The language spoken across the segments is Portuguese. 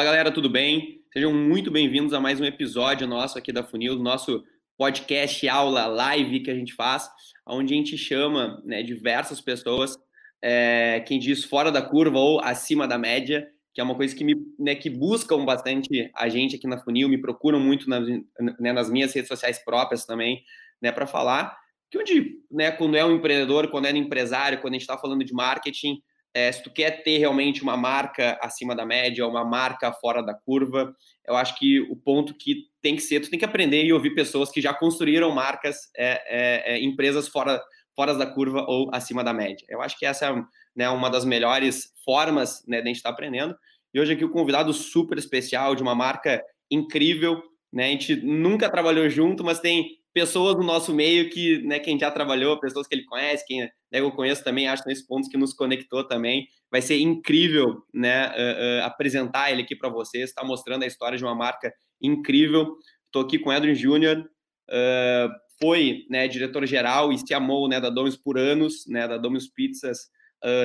Fala galera, tudo bem? Sejam muito bem-vindos a mais um episódio nosso aqui da Funil, do nosso podcast, aula, live que a gente faz, onde a gente chama né, diversas pessoas, é, quem diz fora da curva ou acima da média, que é uma coisa que me né, que buscam bastante a gente aqui na Funil, me procuram muito nas, né, nas minhas redes sociais próprias também, né, para falar que onde, né, quando é um empreendedor, quando é um empresário, quando a gente está falando de marketing, é, se tu quer ter realmente uma marca acima da média, uma marca fora da curva, eu acho que o ponto que tem que ser, tu tem que aprender e ouvir pessoas que já construíram marcas, é, é, é empresas fora, fora da curva ou acima da média. Eu acho que essa é né, uma das melhores formas né, de a gente estar tá aprendendo. E hoje aqui o convidado super especial de uma marca incrível, né? A gente nunca trabalhou junto, mas tem pessoas no nosso meio que, né, quem já trabalhou, pessoas que ele conhece, quem né, eu conheço também, acho nesses pontos que nos conectou também. Vai ser incrível, né, uh, uh, apresentar ele aqui para vocês, está mostrando a história de uma marca incrível. Estou aqui com o Edwin Júnior, uh, foi, né, diretor-geral e se amou, né, da Domino's por anos, né, da Domino's Pizzas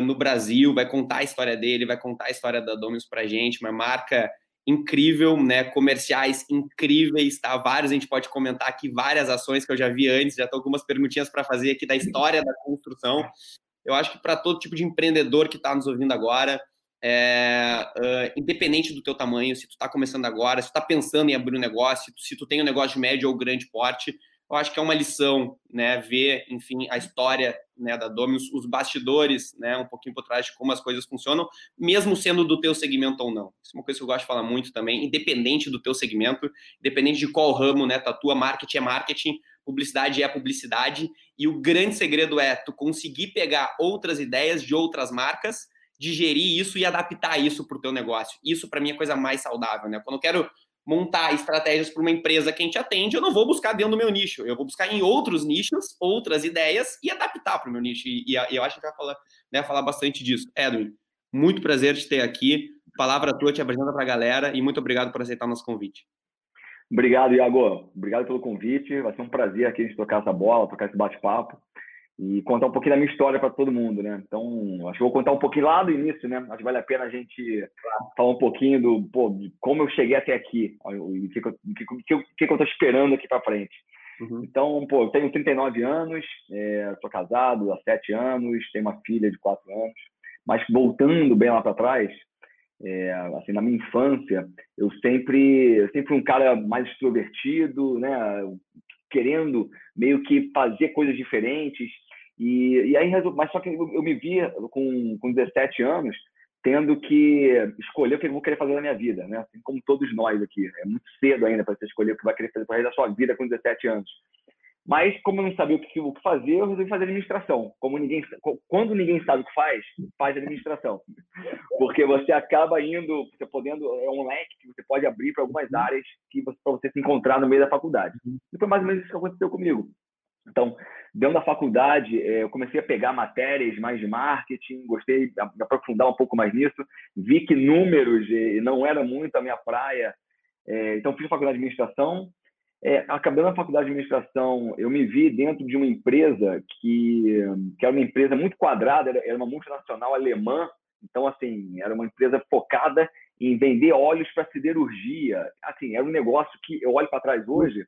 no Brasil, vai contar a história dele, vai contar a história da Domino's para gente, uma marca incrível, né? Comerciais incríveis, tá? Vários, a gente pode comentar aqui várias ações que eu já vi antes, já tô algumas perguntinhas para fazer aqui da história da construção. Eu acho que para todo tipo de empreendedor que está nos ouvindo agora, é, uh, independente do teu tamanho, se tu está começando agora, se tu está pensando em abrir um negócio, se tu tem um negócio de médio ou grande porte, eu acho que é uma lição, né, ver, enfim, a história, né, da Dominus, os bastidores, né, um pouquinho por trás de como as coisas funcionam, mesmo sendo do teu segmento ou não. Isso é uma coisa que eu gosto de falar muito também, independente do teu segmento, independente de qual ramo, né, tua marketing é marketing, publicidade é publicidade, e o grande segredo é tu conseguir pegar outras ideias de outras marcas, digerir isso e adaptar isso para o teu negócio. Isso para mim é a coisa mais saudável, né? Quando eu quero montar estratégias para uma empresa que a gente atende, eu não vou buscar dentro do meu nicho, eu vou buscar em outros nichos, outras ideias e adaptar para o meu nicho. E, e, eu acho que vai falar, né, falar bastante disso. Edwin, muito prazer te ter aqui. Palavra tua, te apresenta para a galera e muito obrigado por aceitar o nosso convite. Obrigado, Iago. Obrigado pelo convite. Vai ser um prazer aqui a gente tocar essa bola, tocar esse bate-papo e contar um pouquinho da minha história para todo mundo, né? Então, acho que vou contar um pouquinho lá do início, né? Acho que vale a pena a gente falar um pouquinho do, pô, de como eu cheguei até aqui, o que, que, que, que, eu tô esperando aqui para frente. Uhum. Então, pô, eu tenho 39 anos, é, sou casado há 7 anos, tenho uma filha de 4 anos, mas voltando bem lá para trás, é, assim, na minha infância, eu sempre, eu sempre fui um cara mais extrovertido, né? Querendo meio que fazer coisas diferentes, e, e aí, mas só que eu, me via com, com 17 anos tendo que escolher o que eu vou querer fazer na minha vida, né? Assim como todos nós aqui. É muito cedo ainda para você escolher o que vai querer fazer para da sua vida com 17 anos. Mas, como eu não sabia o que, o que fazer, eu resolvi fazer administração. Como ninguém, quando ninguém sabe o que faz, faz administração. Porque você acaba indo, você podendo, é um leque que você pode abrir para algumas áreas que para você se encontrar no meio da faculdade. E foi mais ou menos isso que aconteceu comigo. Então, dentro da faculdade, eh, eu comecei a pegar matérias mais de marketing, gostei de aprofundar um pouco mais nisso, vi que números eh, não era muito a minha praia, eh, então fiz faculdade de administração. Acabando a faculdade de administração, eu me vi dentro de uma empresa que, que era uma empresa muito quadrada, era uma multinacional alemã, então, assim, era uma empresa focada em vender óleos para siderurgia. Assim, era um negócio que eu olho para trás hoje,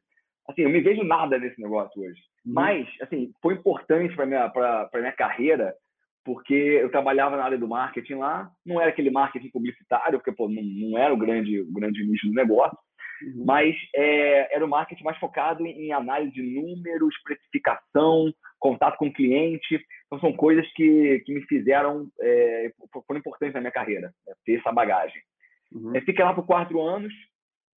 assim, eu me vejo nada nesse negócio hoje. Uhum. Mas, assim, foi importante para minha para minha carreira, porque eu trabalhava na área do marketing lá, não era aquele marketing publicitário, porque pô, não, não era o grande o grande nicho do negócio, uhum. mas é, era o marketing mais focado em, análise de números, precificação, contato com o cliente. Então são coisas que, que me fizeram é, foram importantes na minha carreira, né, ter essa bagagem. Uhum. Eu fiquei lá por quatro anos,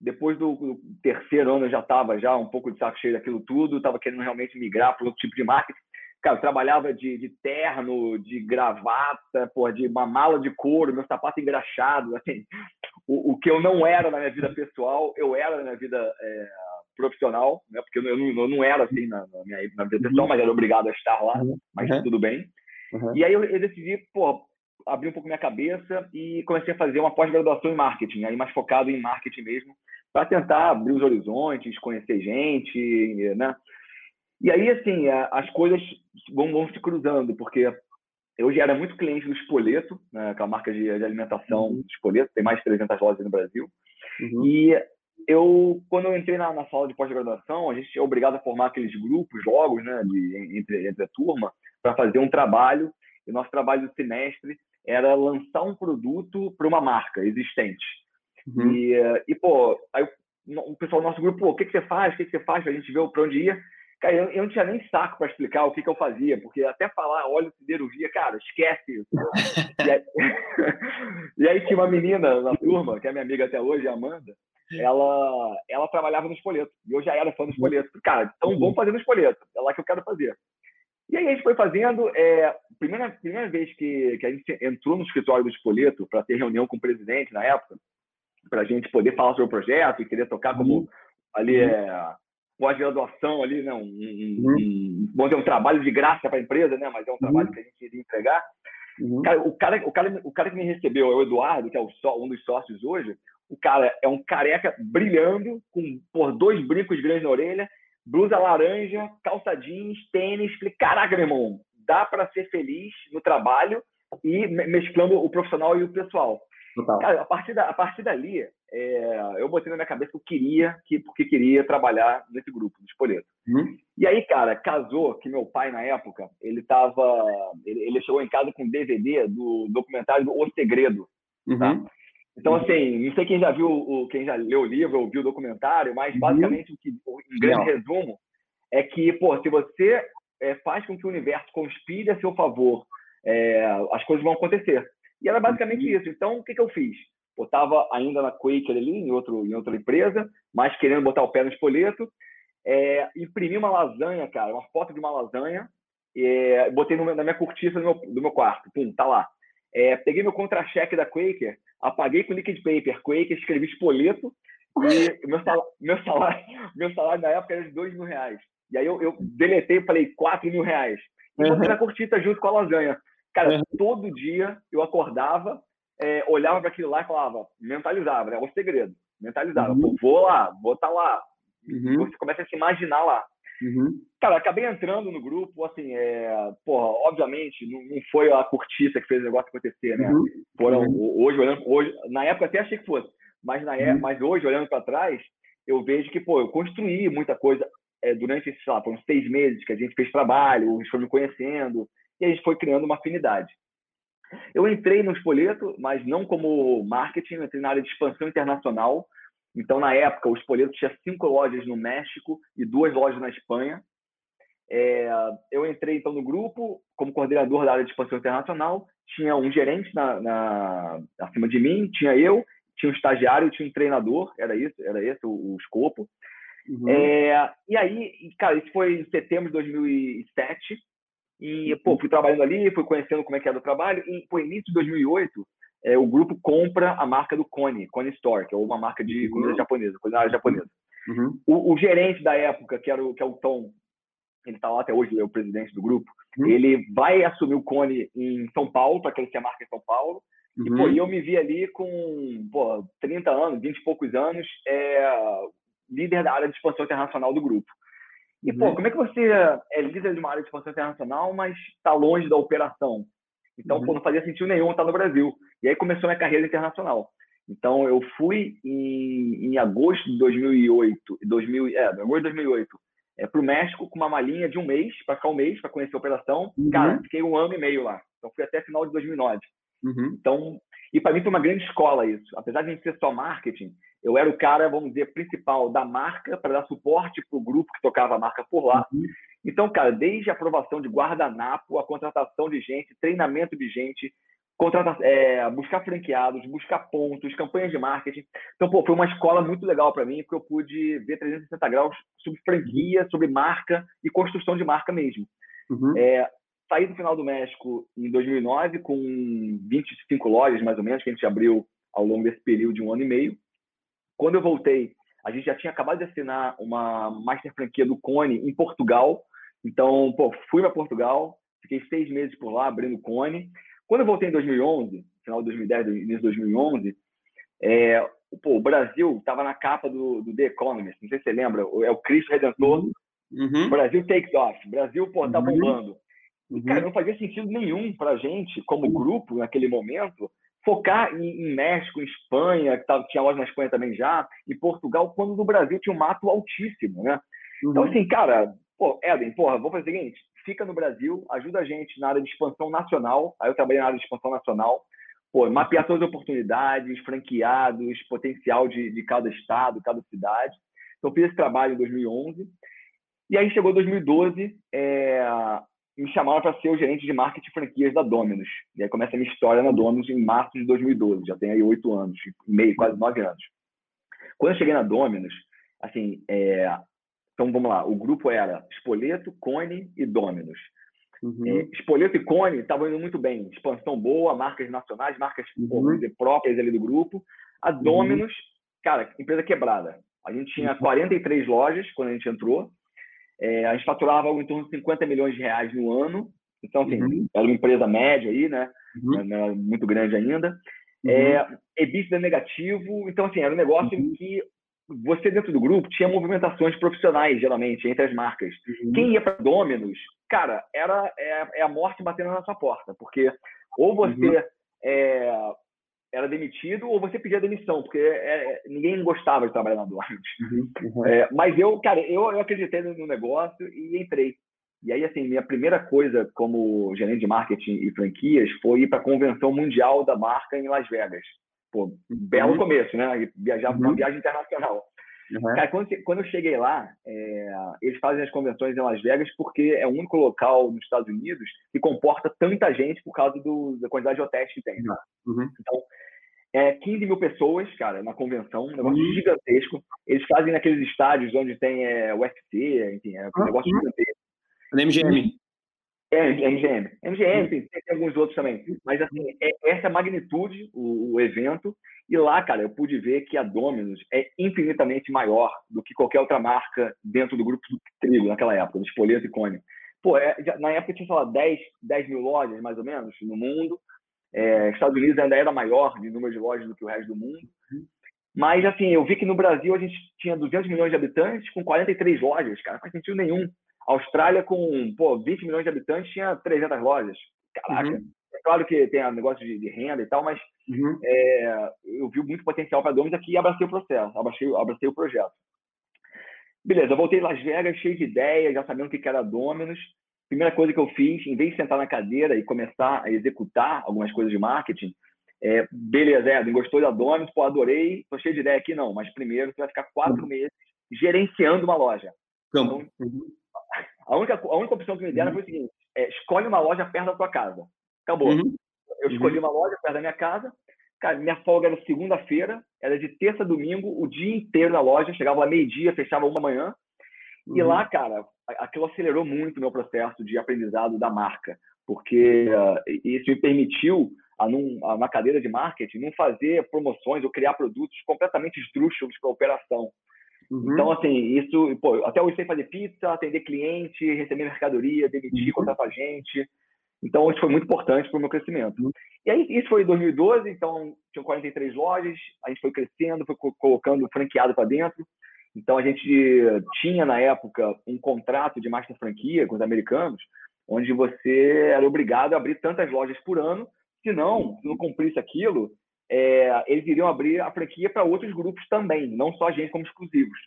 depois do, do, terceiro ano eu já estava já um pouco de saco cheio daquilo tudo, estava querendo realmente migrar para outro tipo de marketing. Cara, eu trabalhava de, de terno, de gravata, porra, de uma mala de couro, meu sapato engraxado, assim. O, o, que eu não era na minha vida pessoal, eu era na minha vida é, profissional, né? Porque eu não, eu não era assim na, na, minha na vida pessoal, mas era obrigado a estar lá, uhum. mas uhum. tudo bem. Uhum. E aí eu, eu decidi, pô, abrir um pouco minha cabeça e comecei a fazer uma pós-graduação em marketing, aí mais focado em marketing mesmo, para tentar abrir os horizontes, conhecer gente, né? E aí, assim, as coisas vão, vão se cruzando, porque eu já era muito cliente do Espoleto, né, que é a marca de, de alimentação uhum. Espoleto, tem mais de 300 lojas no Brasil. Uhum. E eu, quando eu entrei na, na sala de pós-graduação, a gente é obrigado a formar aqueles grupos, jogos, né, de, entre, entre a turma, para fazer um trabalho. E nosso trabalho do semestre era lançar um produto para uma marca existente. Uhum. E, e, pô, aí o pessoal do nosso grupo, pô, o que, que você faz? O que, que você faz? A gente ver para onde ia. Cara, eu, eu, não tinha nem saco para explicar o que, que eu fazia, porque até falar óleo siderurgia, cara, esquece isso. e, aí, e aí tinha uma menina na turma, que é minha amiga até hoje, a Amanda, ela, ela trabalhava no espoleto. E eu já era fã do espoleto. Cara, então vamos fazer no espoleto. É lá que eu quero fazer. E aí a gente foi fazendo. É, primeira, primeira vez que, que a gente entrou no escritório do espoleto para ter reunião com o presidente na época, para a gente poder falar sobre o projeto e querer tocar como uhum. ali é pós-graduação ali, né? Um, um, uhum. um, vamos dizer, um trabalho de graça para a empresa, né? Mas é um trabalho uhum. que a gente iria entregar. Uhum. Cara, o, cara, o, cara, o cara que me recebeu é o Eduardo, que é o, um dos sócios hoje. O cara é um careca brilhando, com por dois brincos grandes na orelha, blusa laranja, calça jeans, tênis. Falei, caraca, meu irmão, dá para ser feliz no trabalho e mesclando o profissional e o pessoal. Cara, a partir, da, a partir dali, é, eu botei na minha cabeça que eu queria, que, porque queria trabalhar nesse grupo, do Espoleto. Uhum. E aí, cara, casou que meu pai, na época, ele tava. Ele, ele chegou em casa com DVD do documentário do O Segredo. Tá? Uhum. Tá? Então, assim, não sei quem já viu, o, quem já leu o livro ou viu o documentário, mas uhum. basicamente, o que, em grande não. resumo, é que, pô, se você é, faz com que o universo conspire a seu favor, é, as coisas vão acontecer. E era basicamente uhum. isso. Então, o que, que eu fiz? Eu estava ainda na Quaker ali, em, outro, em outra empresa, mas querendo botar o pé no espoleto. É, imprimi uma lasanha, cara, uma foto de uma lasanha, é, botei no, na minha cortiça do meu, do meu quarto. Pum, tá lá. É, peguei meu contra-cheque da Quaker, apaguei com liquid paper Quaker, escrevi espoleto, e meu salário, meu salário, meu salário na época era de dois mil reais. E aí eu, eu deletei e falei quatro mil reais. E botei uhum. na cortiça junto com a lasanha. Cara, uhum. todo dia eu acordava, é, olhava para aquilo lá e falava, mentalizava, né? O segredo, mentalizava. Uhum. Pô, vou lá, vou estar tá lá. Uhum. Você começa a se imaginar lá. Uhum. Cara, acabei entrando no grupo, assim, é, porra, obviamente, não, não, foi a cortiça que fez o negócio acontecer, né? Uhum. Foram, uhum. hoje, olhando, hoje, na época até achei que fosse, mas, na época, mas hoje, olhando para trás, eu vejo que, pô, eu construí muita coisa é, durante, sei lá, foram seis meses que a gente fez trabalho, a gente foi me conhecendo, e a gente foi criando uma afinidade. Eu entrei no Espoleto, mas não como marketing, entrei na área de expansão internacional. Então, na época, o Espoleto tinha cinco lojas no México e duas lojas na Espanha. É, eu entrei, então, no grupo como coordenador da área de expansão internacional. Tinha um gerente na, na, acima de mim, tinha eu, tinha um estagiário, tinha um treinador, era isso, era esse o, o escopo. Uhum. É, e aí, cara, isso foi em setembro de 2007. E, pô, fui trabalhando ali, fui conhecendo como é que era o trabalho. E, pô, início de 2008, é, o grupo compra a marca do Kone, Kone Store, que é uma marca de uhum. comida japonesa, culinária japonesa. Uhum. O, o, gerente da época, que, era o, que é o Tom, ele está lá até hoje, ele é o presidente do grupo, uhum. ele vai assumir o Cone em São Paulo, para crescer a marca em São Paulo. E, pô, uhum. eu me vi ali com pô, 30 anos, 20 e poucos anos, é, líder da área de expansão internacional do grupo. E, pô, uhum. como é que você é líder de uma área de expansão internacional, mas está longe da operação? Então, uhum. pô, não fazia sentido nenhum estar no Brasil. E aí começou minha carreira internacional. Então, eu fui em, em agosto de 2008, 2000, é, agosto de 2008, é, para o México com uma malinha de um mês, para ficar um mês, para conhecer a operação. Uhum. Cara, fiquei um ano e meio lá. Então, fui até final de 2009. Uhum. Então, e para mim foi uma grande escola isso. Apesar de a gente ser só marketing, eu era o cara, vamos dizer, principal da marca para dar suporte para o grupo que tocava a marca por lá. Uhum. Então, cara, desde a aprovação de guardanapo, a contratação de gente, treinamento de gente, contratar, é, buscar franqueados, buscar pontos, campanhas de marketing. Então, pô, foi uma escola muito legal para mim, porque eu pude ver 360 graus sobre franquia, sobre marca e construção de marca mesmo. Uhum. É, saí do final do México em 2009 com 25 lojas, mais ou menos, que a gente abriu ao longo desse período de um ano e meio. Quando eu voltei, a gente já tinha acabado de assinar uma master franquia do Cone em Portugal. Então, pô, fui para Portugal, fiquei seis meses por lá abrindo o Cone. Quando eu voltei em 2011, final de 2010, início de 2011, é, pô, o Brasil estava na capa do, do, The Economist, não sei se você lembra, é o Cristo Redentor. Uhum. Brasil takes off. Brasil, pô, tá uhum. bombando. Uhum. Cara, não fazia sentido nenhum para a gente, como grupo, naquele momento, focar em, em México, em Espanha, que tava, tinha loja na Espanha também já, em Portugal, quando no Brasil tinha um mato altíssimo, né? Então, uhum. Então, assim, cara, pô, Eden, porra, vou fazer o seguinte, fica no Brasil, ajuda a gente na área de expansão nacional, aí eu trabalhei na área de expansão nacional, pô, mapear todas as oportunidades, franqueados, potencial de, de cada estado, cada cidade. Então, fiz esse trabalho em 2011. E aí chegou 2012, é, me chamaram para ser o gerente de marketing e franquias da Dominus. E aí começa a minha história na Dominus em março de 2012. Já tem aí oito anos, meio, quase nove anos. Quando eu cheguei na Dominus, assim, é... então vamos lá, o grupo era Spoleto, Cone e Dominus. Uhum. É, Spoleto e Cone estavam indo muito bem, expansão boa, marcas nacionais, marcas uhum. próprias ali do grupo. A. Dominus, uhum. cara, empresa quebrada. A gente tinha 43 uhum. lojas quando a gente entrou, é, a gente faturava algo em torno de 50 milhões de reais no ano. Então, assim, uhum. era uma empresa média aí, né? Uhum. Não era muito grande ainda. Uhum. É, EBITDA negativo. Então, assim, era um negócio uhum. que você dentro do grupo tinha movimentações profissionais, geralmente, entre as marcas. Uhum. Quem ia para Dominus, cara, era é, é, a morte batendo na sua porta, porque ou você uhum. é, era demitido ou você pedia demissão, porque é, é, ninguém gostava de trabalhar na Dormant. Uhum, uhum. É, mas eu, cara, eu, eu acreditei no negócio e entrei. E aí, assim, minha primeira coisa como gerente de marketing e franquias foi ir para a convenção mundial da marca em Las Vegas. Pô, belo uhum. começo, né? Viajar para uma uhum. viagem internacional. Uhum. Cara, quando, quando, eu cheguei lá, é, eles fazem as convenções em Las Vegas porque é o único local nos Estados Unidos que comporta tanta gente por causa do, da quantidade de hotéis que tem. Uhum. Então, é 15 mil pessoas, cara, na convenção, um negócio uhum. gigantesco. Eles fazem naqueles estádios onde tem é, UFC, enfim, é um negócio uhum. gigantesco. MGM. É, MGM. MGM, tem, tem, alguns outros também. Mas, assim, é essa magnitude, o, o, evento. E lá, cara, eu pude ver que a Domino's é infinitamente maior do que qualquer outra marca dentro do grupo do Trigo, naquela época, do Espoleto e Cone. Pô, é, já, na época tinha, sei lá, 10, 10 mil lojas, mais ou menos, no mundo. É, Estados Unidos ainda era maior de número de lojas do que o resto do mundo. Mas, assim, eu vi que no Brasil a gente tinha 200 milhões de habitantes com 43 lojas, cara, não faz sentido nenhum. Austrália, com pô, 20 milhões de habitantes, tinha 300 lojas. Caraca. Uhum. É claro que tem um negócio de, de renda e tal, mas uhum. é, eu vi muito potencial para Domus aqui e abracei o processo, abracei, abracei o projeto. Beleza, eu voltei em Las Vegas cheio de ideias, já sabendo o que era Dominus primeira coisa que eu fiz, em vez de sentar na cadeira e começar a executar algumas coisas de marketing, é, beleza, Edwin, gostou da Dominus, pô, adorei, tô cheio de ideia aqui, não, mas primeiro você vai ficar quatro uhum. meses gerenciando uma loja. Então, a, única, a única opção que me deram uhum. foi o seguinte, é, escolhe uma loja perto da tua casa. Acabou. Uhum. Eu escolhi uhum. uma loja perto da minha casa, cara, minha folga era segunda-feira, era de terça a domingo, o dia inteiro na loja, chegava lá meio-dia, fechava uma manhã, e lá, uhum. cara, aquilo acelerou muito o meu processo de aprendizado da marca, porque uh, isso me permitiu, a num, a, na cadeira de marketing, não fazer promoções ou criar produtos completamente esdrúxulos para operação. Uhum. Então, assim, isso, pô, até hoje sei fazer pizza, atender cliente, receber mercadoria, demitir, uhum. contratar gente. Então, isso foi muito importante para o meu crescimento. Uhum. E aí, isso foi em 2012, então, tinham 43 lojas, a gente foi crescendo, foi colocando franqueado para dentro. Então a gente tinha na época um contrato de master franquia com os americanos, onde você era obrigado a abrir tantas lojas por ano, senão, se não cumprisse aquilo, é, eles iriam abrir a franquia para outros grupos também, não só a gente como exclusivos.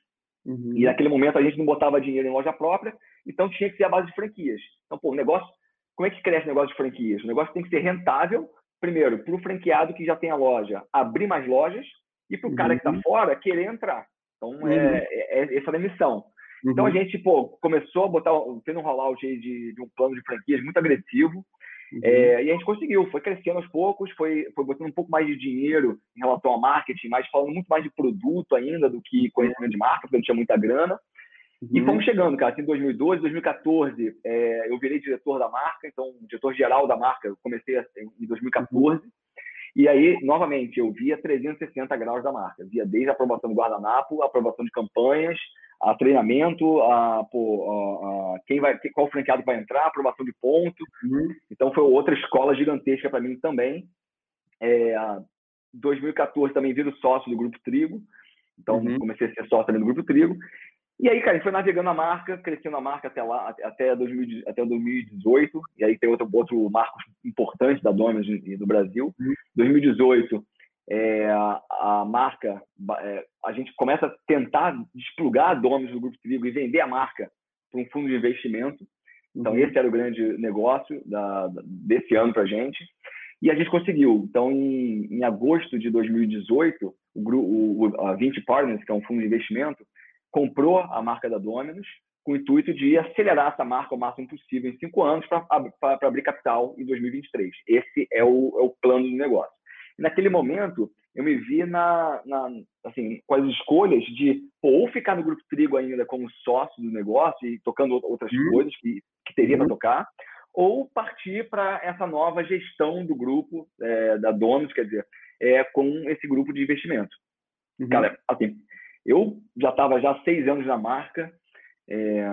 Uhum. E naquele momento a gente não botava dinheiro em loja própria, então tinha que ser a base de franquias. Então, pô, o negócio, como é que cresce o negócio de franquias? O negócio tem que ser rentável, primeiro, para o franqueado que já tem a loja abrir mais lojas e para o uhum. cara que está fora querer entrar. Então, uhum. é, é, é, essa é a missão. Uhum. Então, a uhum. gente pô, começou a botar, fez um rollout aí de, de um plano de franquias muito agressivo. Uhum. É, e a gente conseguiu, foi crescendo aos poucos, foi, foi botando um pouco mais de dinheiro em relação ao marketing, mas falando muito mais de produto ainda do que conhecimento de marca, porque não tinha muita grana. Uhum. E fomos chegando, cara. Assim, em 2012, 2014, é, eu virei diretor da marca, então, diretor geral da marca, eu comecei assim, em 2014. E aí, novamente, eu via 360 graus da marca. Via desde a aprovação do guardanapo, a aprovação de campanhas, a treinamento, a, pô, a, a quem vai, qual franqueado vai entrar, aprovação de ponto. Uhum. Então, foi outra escola gigantesca para mim também. É, 2014 também viro sócio do Grupo Trigo. Então, uhum. comecei a ser sócio também do Grupo Trigo. E aí, cara, a gente foi navegando a marca, crescendo a marca até lá, até, 2000, até 2018. E aí tem outro, outro marco importante da Dominus e do Brasil. Uhum. 2018, é, a marca, é, a gente começa a tentar desplugar a Dominus do Grupo Trigo e vender a marca para um fundo de investimento. Então, uhum. esse era o grande negócio da, desse ano para a gente. E a gente conseguiu. Então, em, em agosto de 2018, o, o, a 20 Partners, que é um fundo de investimento, comprou a marca da Dominus com o intuito de acelerar essa marca o máximo possível em cinco anos para abrir capital em 2023. Esse é o, é o plano do negócio. Naquele momento, eu me vi na, na, assim, com as escolhas de pô, ou ficar no Grupo Trigo ainda como sócio do negócio e tocando outras uhum. coisas que, que teria uhum. para tocar, ou partir para essa nova gestão do grupo, é, da Donos, quer dizer, é, com esse grupo de investimento. Uhum. Cara, assim, eu já estava já seis anos na marca, é,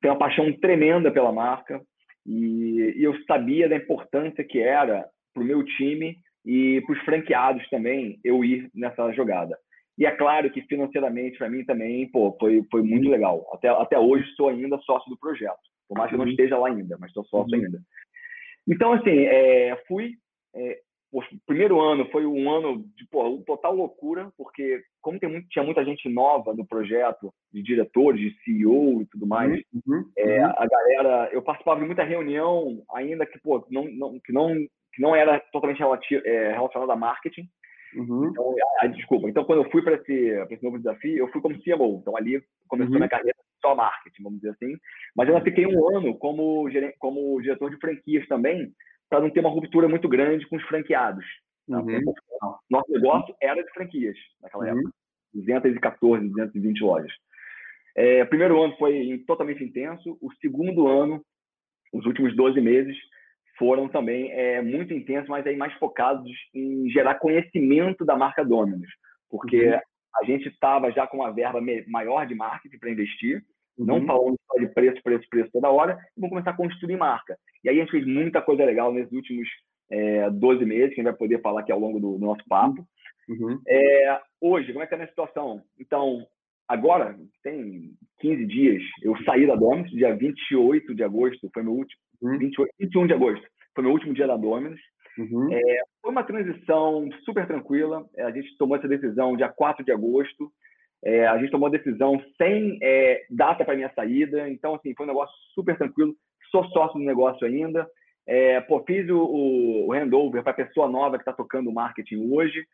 tenho uma paixão tremenda pela marca e, e eu sabia da importância que era para o meu time e para os franqueados também eu ir nessa jogada. E é claro que financeiramente para mim também pô, foi, foi muito legal. Até, até hoje sou ainda sócio do projeto, por mais que eu não uhum. esteja lá ainda, mas estou sócio uhum. ainda. Então, assim, é, fui. É, o primeiro ano foi um ano de pô, total loucura, porque como tem muito, tinha muita gente nova no projeto, de diretores, de CEO e tudo mais, uhum. uhum. É, a galera, eu participava de muita reunião ainda que, pô, não, não, que não que não era totalmente relativo, é, relacionado a marketing. Uhum. Então, ah, desculpa. Então, quando eu fui para esse, esse novo desafio, eu fui como CMO. Então, ali começou uhum. minha carreira só marketing, vamos dizer assim. Mas eu ainda fiquei um ano como, como diretor de franquias também, para não ter uma ruptura muito grande com os franqueados. Tá? Uhum. Nosso negócio era de franquias naquela uhum. época. 214, 220 lojas. É, o primeiro ano foi totalmente intenso. O segundo ano, os últimos 12 meses, foram também é, muito intensos, mas aí mais focados em gerar conhecimento da marca Dominus, porque uhum. a gente estava já com uma verba maior de marketing para investir, uhum. não falando só de preço, preço, preço toda hora, e vamos começar a construir marca. E aí a gente fez muita coisa legal nesses últimos é, 12 meses, que a gente vai poder falar aqui ao longo do, do nosso papo. Uhum. É, hoje, como é que está a minha situação? Então, agora, tem 15 dias, eu saí da Dominus, dia 28 de agosto, foi meu último, uhum. 28, 21 de agosto, foi meu último dia da Dominus. Uhum. É, foi uma transição super tranquila, é, a gente tomou essa decisão dia 4 de agosto, é, a gente tomou a decisão sem é, data para minha saída, então, assim, foi um negócio super tranquilo, sou sócio do negócio ainda, é, pô, fiz o, o handover para a pessoa nova que está tocando o marketing hoje,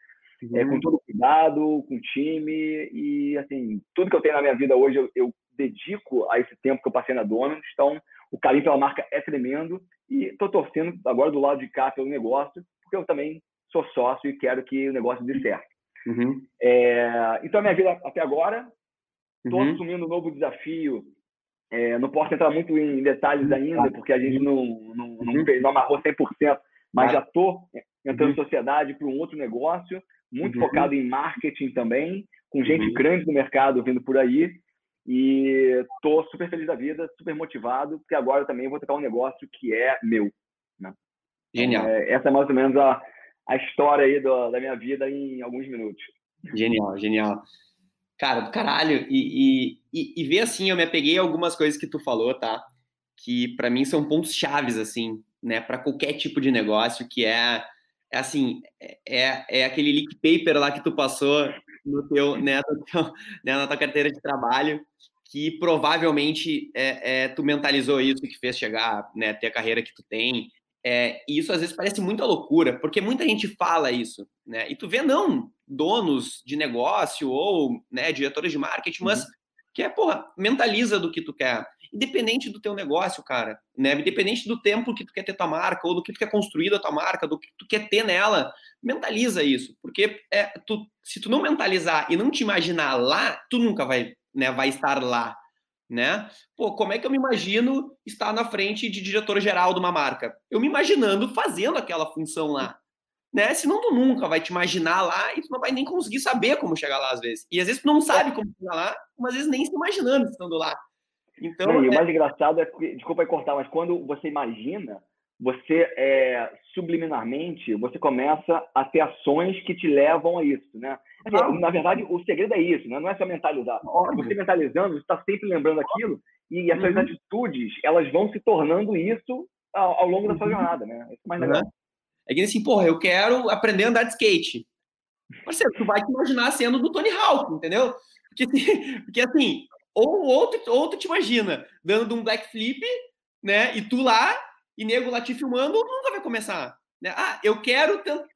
uhum. é, com uhum. todo cuidado, com time e assim tudo que eu tenho na minha vida hoje eu, eu dedico a esse tempo que eu passei na Dominus. Então o carinho pela marca é tremendo e estou torcendo agora do lado de cá pelo negócio porque eu também sou sócio e quero que o negócio dê certo. Uhum. É, então a minha vida até agora estou uhum. assumindo um novo desafio. É, não posso entrar muito em detalhes uhum. ainda, porque a gente não, não, não, uhum. não amarrou 100%, mas já estou entrando em sociedade para um outro negócio muito uhum. focado em marketing também, com gente uhum. grande no mercado vindo por aí. E tô super feliz da vida, super motivado, porque agora eu também vou tocar um negócio que é meu. Né? Genial. Então, é, essa é mais ou menos a, a história aí do, da minha vida em alguns minutos. Genial, genial. Cara, do caralho. E, e, e, ver assim, eu me apeguei a algumas coisas que tu falou, tá? Que para mim são pontos chaves, assim, né? Para qualquer tipo de negócio, que é é assim, é, é, é aquele leak paper lá que tu passou no teu, né, no teu, né, na tua carteira de trabalho, que provavelmente é, é, tu mentalizou isso que fez chegar, né, ter a carreira que tu tem. É, e isso às vezes parece muita loucura, porque muita gente fala isso, né? E tu vê não donos de negócio ou né, diretores de marketing, mas uhum. Que é, porra, mentaliza do que tu quer independente do teu negócio, cara, né? Independente do tempo que tu quer ter tua marca ou do que tu quer construir da tua marca, do que tu quer ter nela, mentaliza isso, porque é, tu, se tu não mentalizar e não te imaginar lá, tu nunca vai, né, vai estar lá, né? Pô, como é que eu me imagino estar na frente de diretor geral de uma marca? Eu me imaginando fazendo aquela função lá. Né? Senão tu nunca vai te imaginar lá e tu não vai nem conseguir saber como chegar lá às vezes. E às vezes tu não sabe como chegar lá, mas às vezes nem se imaginando estando lá. Então, e é... o mais engraçado é que, desculpa cortar, mas quando você imagina, você é, subliminarmente você começa a ter ações que te levam a isso, né? Assim, na verdade, o segredo é isso, né? Não é só mentalizar. Óbvio. Você mentalizando, você está sempre lembrando aquilo e essas uhum. atitudes elas vão se tornando isso ao, ao longo da sua uhum. jornada, né? Isso é mais legal. Uhum. É que assim, porra, eu quero aprender a andar de skate. Parceiro, tu vai te imaginar sendo do Tony Hawk, entendeu? Porque, porque assim, ou, outro ou tu te imagina dando um backflip, né? E tu lá e nego lá te filmando, nunca vai começar. Né? Ah, eu quero tanto.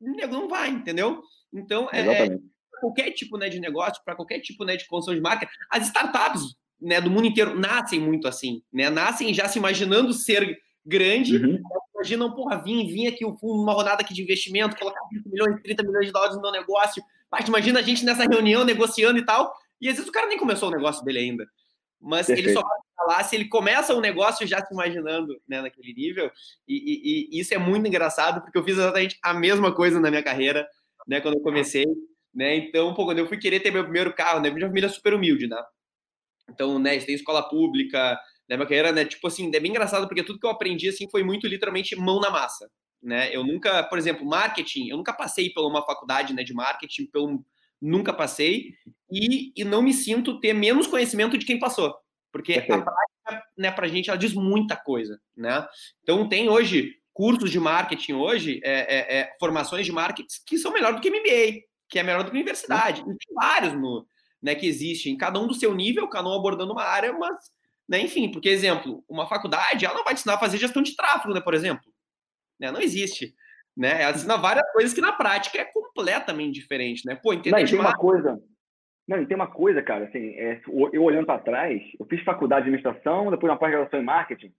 Nego não vai, entendeu? Então, é, é qualquer tipo né, de negócio, para qualquer tipo né, de construção de marca, as startups né, do mundo inteiro nascem muito assim, né? Nascem já se imaginando ser grande, uhum. Imaginam, porra, vim, vim aqui uma rodada aqui de investimento, colocar 30 milhões, 30 milhões de dólares no meu negócio. Mas imagina a gente nessa reunião negociando e tal, e às vezes o cara nem começou o negócio dele ainda. Mas Perfeito. ele só vai falar se ele começa um negócio já se imaginando né, naquele nível. E, e, e, isso é muito engraçado, porque eu fiz exatamente a mesma coisa na minha carreira, né, quando eu comecei. Né? Então, pô, quando eu fui querer ter meu primeiro carro, né, minha família é super humilde, né? Então, né, tem escola pública, né, minha carreira, né, tipo assim, é bem engraçado, porque tudo que eu aprendi, assim, foi muito literalmente mão na massa, né? Eu nunca, por exemplo, marketing, eu nunca passei por uma faculdade, né, de marketing, pelo nunca passei, e, e não me sinto ter menos conhecimento de quem passou. Porque a prática, né, pra gente, ela diz muita coisa, né? Então, tem hoje cursos de marketing hoje, é, é, é, formações de marketing que são melhor do que MBA, que é melhor do que universidade. E tem vários no, né, que existem, cada um do seu nível, cada um abordando uma área, mas, né, enfim, porque, exemplo, uma faculdade, ela não vai te ensinar a fazer gestão de tráfego, né, por exemplo. Né, não existe. Né? Ela ensina várias coisas que na prática é completamente diferente, né? Pô, entender não, tem uma coisa. Não, e tem uma coisa, cara, assim, é, eu olhando para trás, eu fiz faculdade de administração, depois uma pós-graduação em marketing.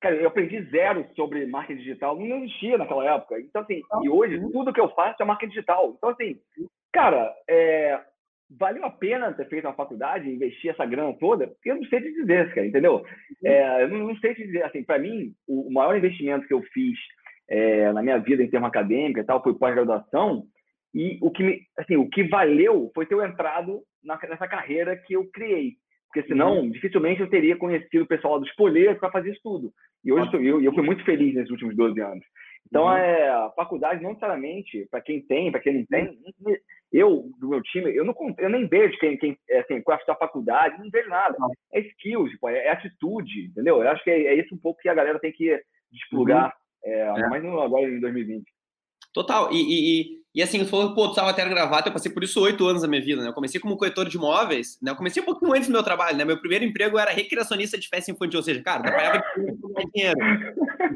Cara, eu aprendi zero sobre marketing digital, não existia naquela época. Então, assim, e hoje tudo que eu faço é marketing digital. Então, assim, cara, é, valeu a pena ter feito uma faculdade, investir essa grana toda? Eu não sei te dizer, cara, entendeu? É, eu não sei te dizer, assim, para mim, o maior investimento que eu fiz é, na minha vida em termos acadêmicos e tal, foi pós-graduação. E o que, me, assim, o que valeu foi ter eu entrado na, nessa carreira que eu criei. Porque senão, uhum. dificilmente eu teria conhecido o pessoal do Spoleiro para fazer isso tudo. E hoje eu, eu, eu fui muito feliz nesses últimos 12 anos. Então, uhum. é, a faculdade, não necessariamente, para quem tem, para quem não tem, uhum. Eu, do meu time, eu, não, eu nem vejo quem, quem assim, qual é a faculdade, não vejo nada. É skills, pô, é atitude, entendeu? Eu acho que é, é isso um pouco que a galera tem que desplugar uhum. É, é. mais agora em 2020. Total. E, e, e, assim, você falou, pô, tu estava até gravata, eu passei por isso oito anos da minha vida, né? Eu comecei como corretor de imóveis, né? Eu comecei um pouquinho antes do meu trabalho, né? Meu primeiro emprego era recreacionista de festa infantil, ou seja, cara, trabalhava dinheiro.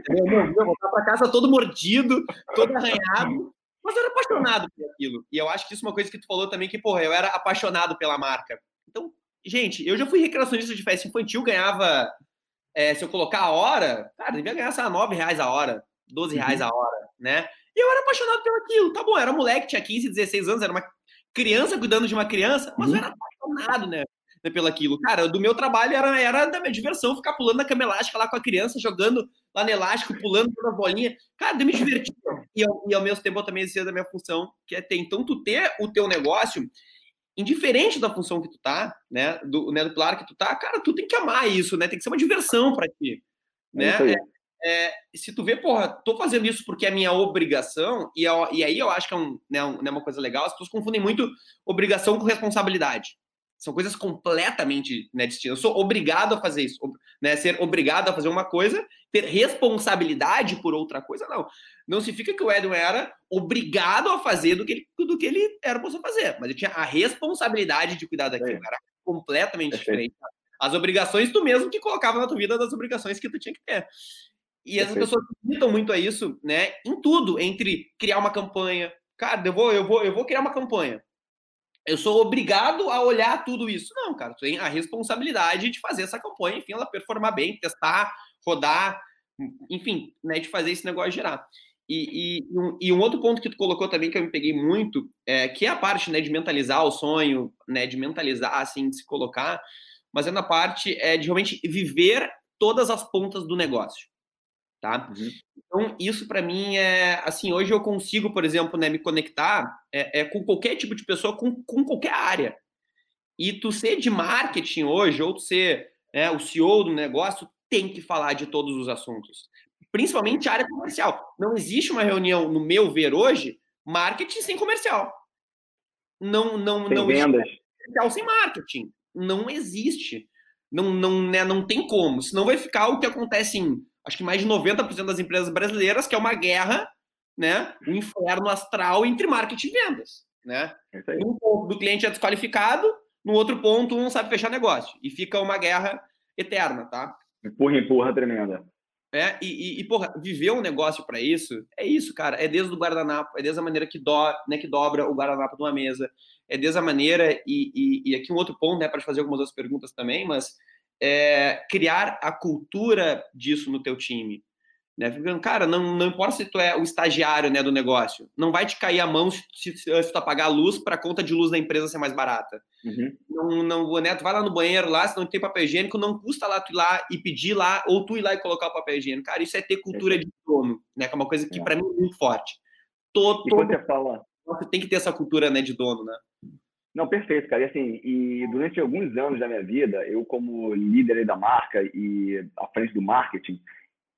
Entendeu? Eu voltar para casa todo mordido, todo arranhado, mas eu era apaixonado por aquilo. E eu acho que isso é uma coisa que tu falou também, que, porra, eu era apaixonado pela marca. Então, gente, eu já fui recreacionista de festa infantil, ganhava é, se eu colocar a hora, cara, devia ganhar, sei lá, 9 reais a hora, 12 reais uhum. a hora, né? E eu era apaixonado pelo aquilo. Tá bom, era moleque, tinha 15, 16 anos, era uma criança cuidando de uma criança, mas uhum. eu era apaixonado, né? Pelo aquilo. Cara, do meu trabalho era, era da minha diversão, ficar pulando na cama elástica lá com a criança, jogando lá no elástico, pulando toda a bolinha. Cara, eu me divertia. E, e ao mesmo tempo eu também exercia da minha função, que é ter, então, tu ter o teu negócio indiferente da função que tu tá, né, do, né, do pilar que tu tá, cara, tu tem que amar isso, né, tem que ser uma diversão para ti, né, é, é, se tu vê, porra, tô fazendo isso porque é minha obrigação, e, eu, e aí eu acho que é um, né, um, né, uma coisa legal, as pessoas confundem muito obrigação com responsabilidade, são coisas completamente né, distintas. Eu sou obrigado a fazer isso, né? Ser obrigado a fazer uma coisa, ter responsabilidade por outra coisa, não. Não significa que o Edwin era obrigado a fazer do que ele, do que ele era para fazer, mas ele tinha a responsabilidade de cuidar daquilo. Era completamente diferente. As obrigações tu mesmo que colocava na tua vida das obrigações que tu tinha que ter. E as pessoas limitam muito a isso, né? Em tudo, entre criar uma campanha. Cara, eu vou, eu vou, eu vou criar uma campanha eu sou obrigado a olhar tudo isso. Não, cara, tu tem a responsabilidade de fazer essa campanha, enfim, ela performar bem, testar, rodar, enfim, né, de fazer esse negócio girar. E, e, um, e, um, outro ponto que tu colocou também que eu me peguei muito, é, que é a parte né, de mentalizar o sonho, né, de mentalizar, assim, de se colocar, mas é na parte é, de realmente viver todas as pontas do negócio tá? Uhum. Então, isso para mim é, assim, hoje eu consigo, por exemplo, né, me conectar é, é, com qualquer tipo de pessoa, com, com qualquer área. E tu ser de marketing hoje, ou tu ser é, o CEO do negócio, tem que falar de todos os assuntos. principalmente área comercial. Não existe uma reunião, no meu ver hoje, marketing sem comercial. Não, não, sem não vendas. comercial sem marketing. Não existe. Não, não, né, não tem como. Senão vai ficar o que acontece em, acho que mais de 90% das empresas brasileiras, que é uma guerra, né, um inferno astral entre marketing e vendas. Né? É um ponto do cliente é desqualificado, no outro ponto um não sabe fechar negócio. E fica uma guerra eterna, tá? Empurra, empurra tremenda. É, e, e, e, porra, viver um negócio para isso, é isso, cara. É desde o guardanapo, é desde a maneira que, do, né, que dobra o guardanapo de uma mesa, é desde a maneira, e, e, e aqui um outro ponto, né, para fazer algumas outras perguntas também, mas é, criar a cultura disso no teu time. Né? Cara, não, não importa se tu é o estagiário né, do negócio, não vai te cair a mão se, se, se tu apagar a luz para a conta de luz da empresa ser mais barata. Uhum. Não, não, né, tu vai lá no banheiro lá, se não tem papel higiênico, não custa lá tu ir lá e pedir lá, ou tu ir lá e colocar o papel higiênico. Cara, isso é ter cultura é. de dono, né? Que é uma coisa que é. para mim é muito forte. Todo, quando você fala... Você tem que ter essa cultura né, de dono, né? Não, perfeito, cara. E assim, e durante alguns anos da minha vida, eu como líder da marca e à frente do marketing,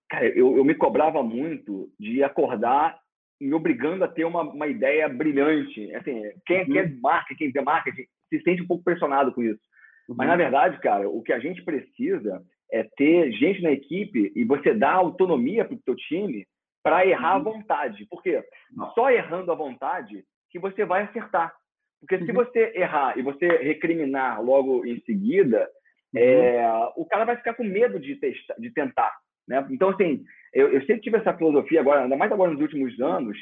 cara, eu, eu me cobrava muito de acordar me obrigando a ter uma, uma ideia brilhante. Assim, quem, uhum. quem é marketing, quem vê marketing, se sente um pouco pressionado com isso. Uhum. Mas, na verdade, cara, o que a gente precisa é ter gente na equipe e você dar autonomia para o teu time para errar uhum. à vontade. Por quê? Só errando à vontade que você vai acertar. Porque se uhum. você errar e você recriminar logo em seguida, uhum. é, o cara vai ficar com medo de, testar, de tentar. Né? Então, assim, eu, eu, sempre tive essa filosofia, agora, ainda mais agora nos últimos anos,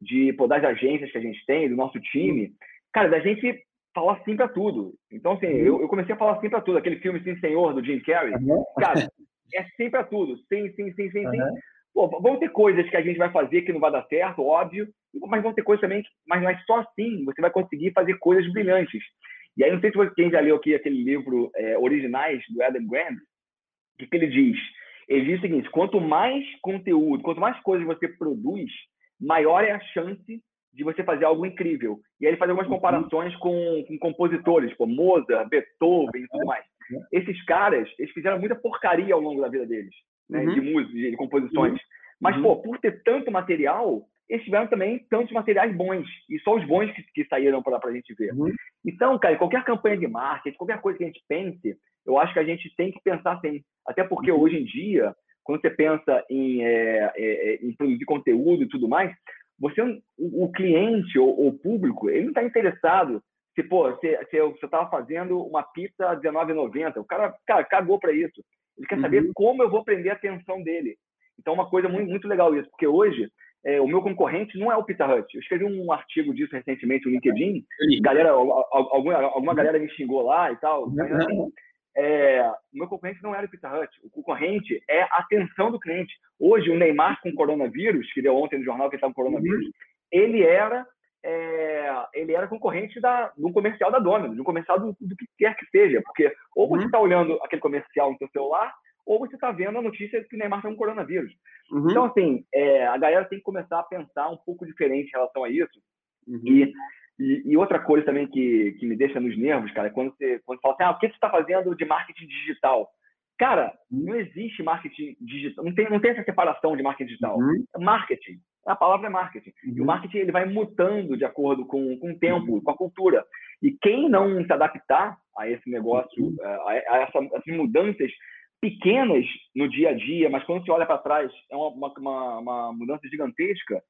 de pô, das agências que a gente tem, do nosso time, cara, da gente falar sim para tudo. Então, assim, uhum. eu, eu, comecei a falar sim para tudo. Aquele filme Sim Senhor, do Jim Carrey. Uhum. Cara, é sim para tudo. Sim, sim, sim, sim, uhum. sim. Pô, vão ter coisas que a gente vai fazer que não vai dar certo, óbvio, mas vão ter coisas também, que, mas, mas só assim você vai conseguir fazer coisas brilhantes. E aí, não sei se você, quem já leu aqui aquele livro é, Originais, do Adam Grant, o que, que ele diz? Ele diz o seguinte: quanto mais conteúdo, quanto mais coisas você produz, maior é a chance de você fazer algo incrível. E aí ele faz algumas uhum. comparações com, com compositores, como Mozart, Beethoven e tudo mais. Esses caras, eles fizeram muita porcaria ao longo da vida deles, né, uhum. de música, de, de composições. Uhum. Mas, pô, por ter tanto material, eles tiveram também tantos materiais bons. E só os bons que, que saíram para a gente ver. Uhum. Então, cara, qualquer campanha de marketing, qualquer coisa que a gente pense, eu acho que a gente tem que pensar assim. Até porque uhum. hoje em dia, quando você pensa em, é, é, é, em produzir conteúdo e tudo mais, você o, o cliente ou o público, ele não está interessado se, pô, se, se eu estava fazendo uma pizza R$19,90, o cara, cara cagou para isso. Ele quer saber uhum. como eu vou prender a atenção dele. Então, uma coisa muito, muito legal isso, porque hoje é, o meu concorrente não é o Pizza Hut. Eu escrevi um artigo disso recentemente no LinkedIn. Galera, alguma, alguma galera me xingou lá e tal. Mas, assim, é, o meu concorrente não era o Pizza Hut. O concorrente é a atenção do cliente. Hoje, o Neymar com coronavírus, que deu ontem no jornal que estava com coronavírus, uhum. ele era é, ele era concorrente da, de um comercial da Domino's, de um comercial do, do que quer que seja. Porque ou você está uhum. olhando aquele comercial no seu celular, ou você está vendo a notícia que o Neymar tem um coronavírus. Uhum. Então, assim, é, a galera tem que começar a pensar um pouco diferente em relação a isso. Uhum. E, e, e, outra coisa também que, que me deixa nos nervos, cara, é quando você, quando você fala assim, ah, o que você está fazendo de marketing digital? Cara, não existe marketing digital, não tem, não tem essa separação de marketing digital. Uhum. É marketing. A palavra é marketing. Uhum. E o uhum. marketing ele vai mutando de acordo com, com o tempo, uhum. com a cultura. E quem não se adaptar a esse negócio, uhum. a, a essa, essas mudanças pequenas no dia a dia, mas quando você olha para trás, é uma, uma, uma, mudança gigantesca,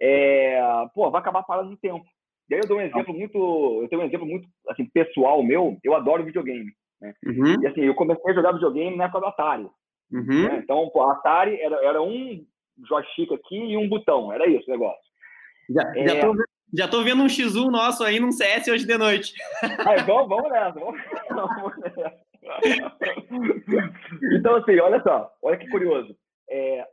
é, pô, vai acabar parando no tempo. E aí eu dou um exemplo muito, eu tenho um exemplo muito assim, pessoal meu, eu adoro videogame. Né? Uhum. E assim, eu comecei a jogar videogame na época do Atari. Uhum. Né? Então, pô, Atari era, era um joystick aqui e um botão, era isso o negócio. Já, é... já, tô, já tô vendo um X1 nosso aí num CS hoje de noite. Aí, vamos, vamos nessa, vamos, vamos nessa. então, assim, olha só, olha que curioso. É,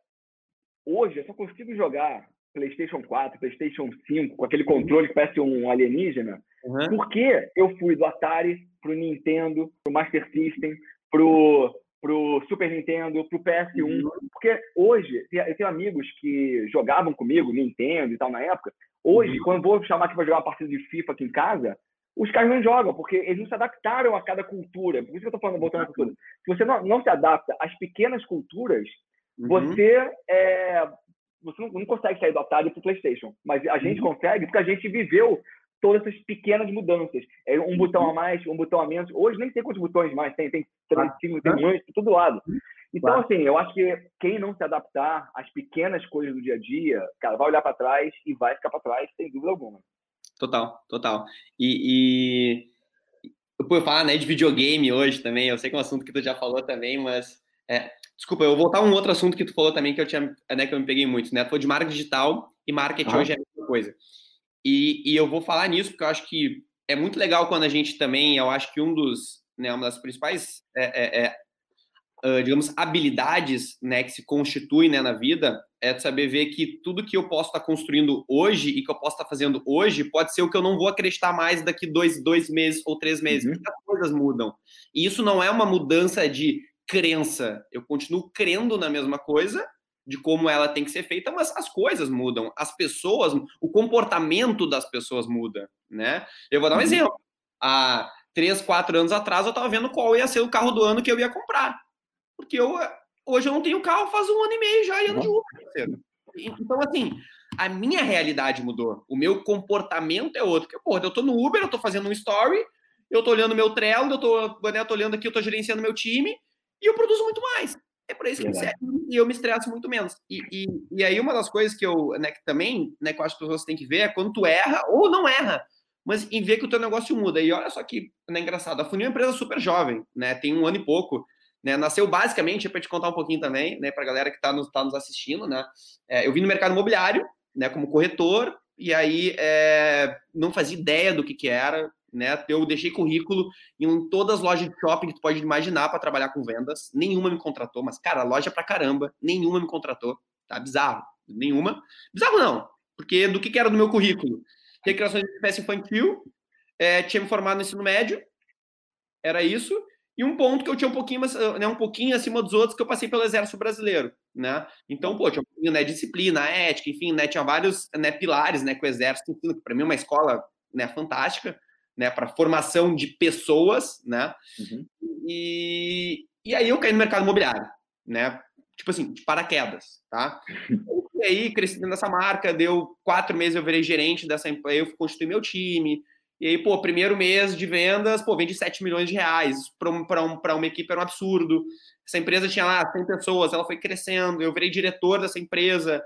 hoje eu só consigo jogar PlayStation 4, PlayStation 5 com aquele controle que parece um alienígena, uhum. porque eu fui do Atari pro Nintendo, pro Master System, pro pro Super Nintendo, pro PS1, uhum. porque hoje eu tenho amigos que jogavam comigo Nintendo e tal na época. Hoje, uhum. quando eu vou chamar aqui para jogar uma partida de FIFA aqui em casa, os caras não jogam, porque eles não se adaptaram a cada cultura. Por isso que eu estou falando, voltando à cultura. Se você não, não se adapta às pequenas culturas, uhum. você é, você não, não, consegue sair do Atari para o PlayStation, mas a gente uhum. consegue porque a gente viveu todas essas pequenas mudanças. É um botão a uhum. mais, um botão a menos. Hoje nem sei quantos botões mais tem, tem três, cinco, tem milhões, de todo lado. Uhum. Então, claro. assim, eu acho que quem não se adaptar às pequenas coisas do dia a dia, cara, vai olhar para trás e vai ficar para trás, sem dúvida alguma. Total, total. E, e eu vou falar né, de videogame hoje também, eu sei que é um assunto que tu já falou também, mas é, desculpa, eu vou voltar a um outro assunto que tu falou também que eu tinha, né, que eu me peguei muito, né? Tu falou de marketing digital e marketing ah. hoje é a mesma coisa. E, e eu vou falar nisso porque eu acho que é muito legal quando a gente também, eu acho que um dos, né, uma das principais é, é, é uh, digamos, habilidades né, que se constituem né, na vida é de saber ver que tudo que eu posso estar construindo hoje e que eu posso estar fazendo hoje pode ser o que eu não vou acreditar mais daqui dois, dois meses ou três meses, uhum. coisas mudam. E isso não é uma mudança de crença. Eu continuo crendo na mesma coisa, de como ela tem que ser feita, mas as coisas mudam, as pessoas, o comportamento das pessoas muda, né? Eu vou dar um uhum. exemplo. Há três, quatro anos atrás eu estava vendo qual ia ser o carro do ano que eu ia comprar. Porque eu, hoje eu não tenho carro faz um ano e meio já e ando de Uber. Então, assim, a minha realidade mudou. O meu comportamento é outro. Porque, porra, eu tô no Uber, eu tô fazendo um story, eu tô olhando meu Trello, eu tô, né, eu tô olhando aqui, eu tô gerenciando meu time e eu produzo muito mais. É por isso que e eu me estresso muito menos. E, e, e, aí, uma das coisas que eu, né, que também, né, que eu acho que você tem que ver é quando tu erra ou não erra, mas em ver que o teu negócio muda. E olha só que, né, engraçado, a Funil é uma empresa super jovem, né, tem um ano e pouco. Né, nasceu basicamente, para te contar um pouquinho também, né, para a galera que está nos, tá nos assistindo, né, é, eu vim no mercado imobiliário, né, como corretor, e aí é, não fazia ideia do que, que era, né, eu deixei currículo em todas as lojas de shopping que tu pode imaginar para trabalhar com vendas, nenhuma me contratou, mas, cara, loja pra caramba, nenhuma me contratou, tá, bizarro, nenhuma, bizarro não, porque do que, que era do meu currículo? Recreação de espécie infantil, é, tinha me formado no ensino médio, era isso, e um ponto que eu tinha um pouquinho, né, um pouquinho acima dos outros, que eu passei pelo Exército Brasileiro, né? Então, pô, tinha um pouquinho, né, disciplina, ética, enfim, né, tinha vários né, pilares, né, que o Exército, que para mim é uma escola, né, fantástica, né, para formação de pessoas, né? Uhum. E, e aí eu caí no mercado imobiliário, né? Tipo assim, de paraquedas, tá? E aí, cresci dessa marca, deu quatro meses eu virei gerente dessa empresa, eu constituí meu time, e aí, pô, primeiro mês de vendas, pô, vende 7 milhões de reais. Para um, um, uma equipe era um absurdo. Essa empresa tinha lá 100 pessoas, ela foi crescendo. Eu virei diretor dessa empresa,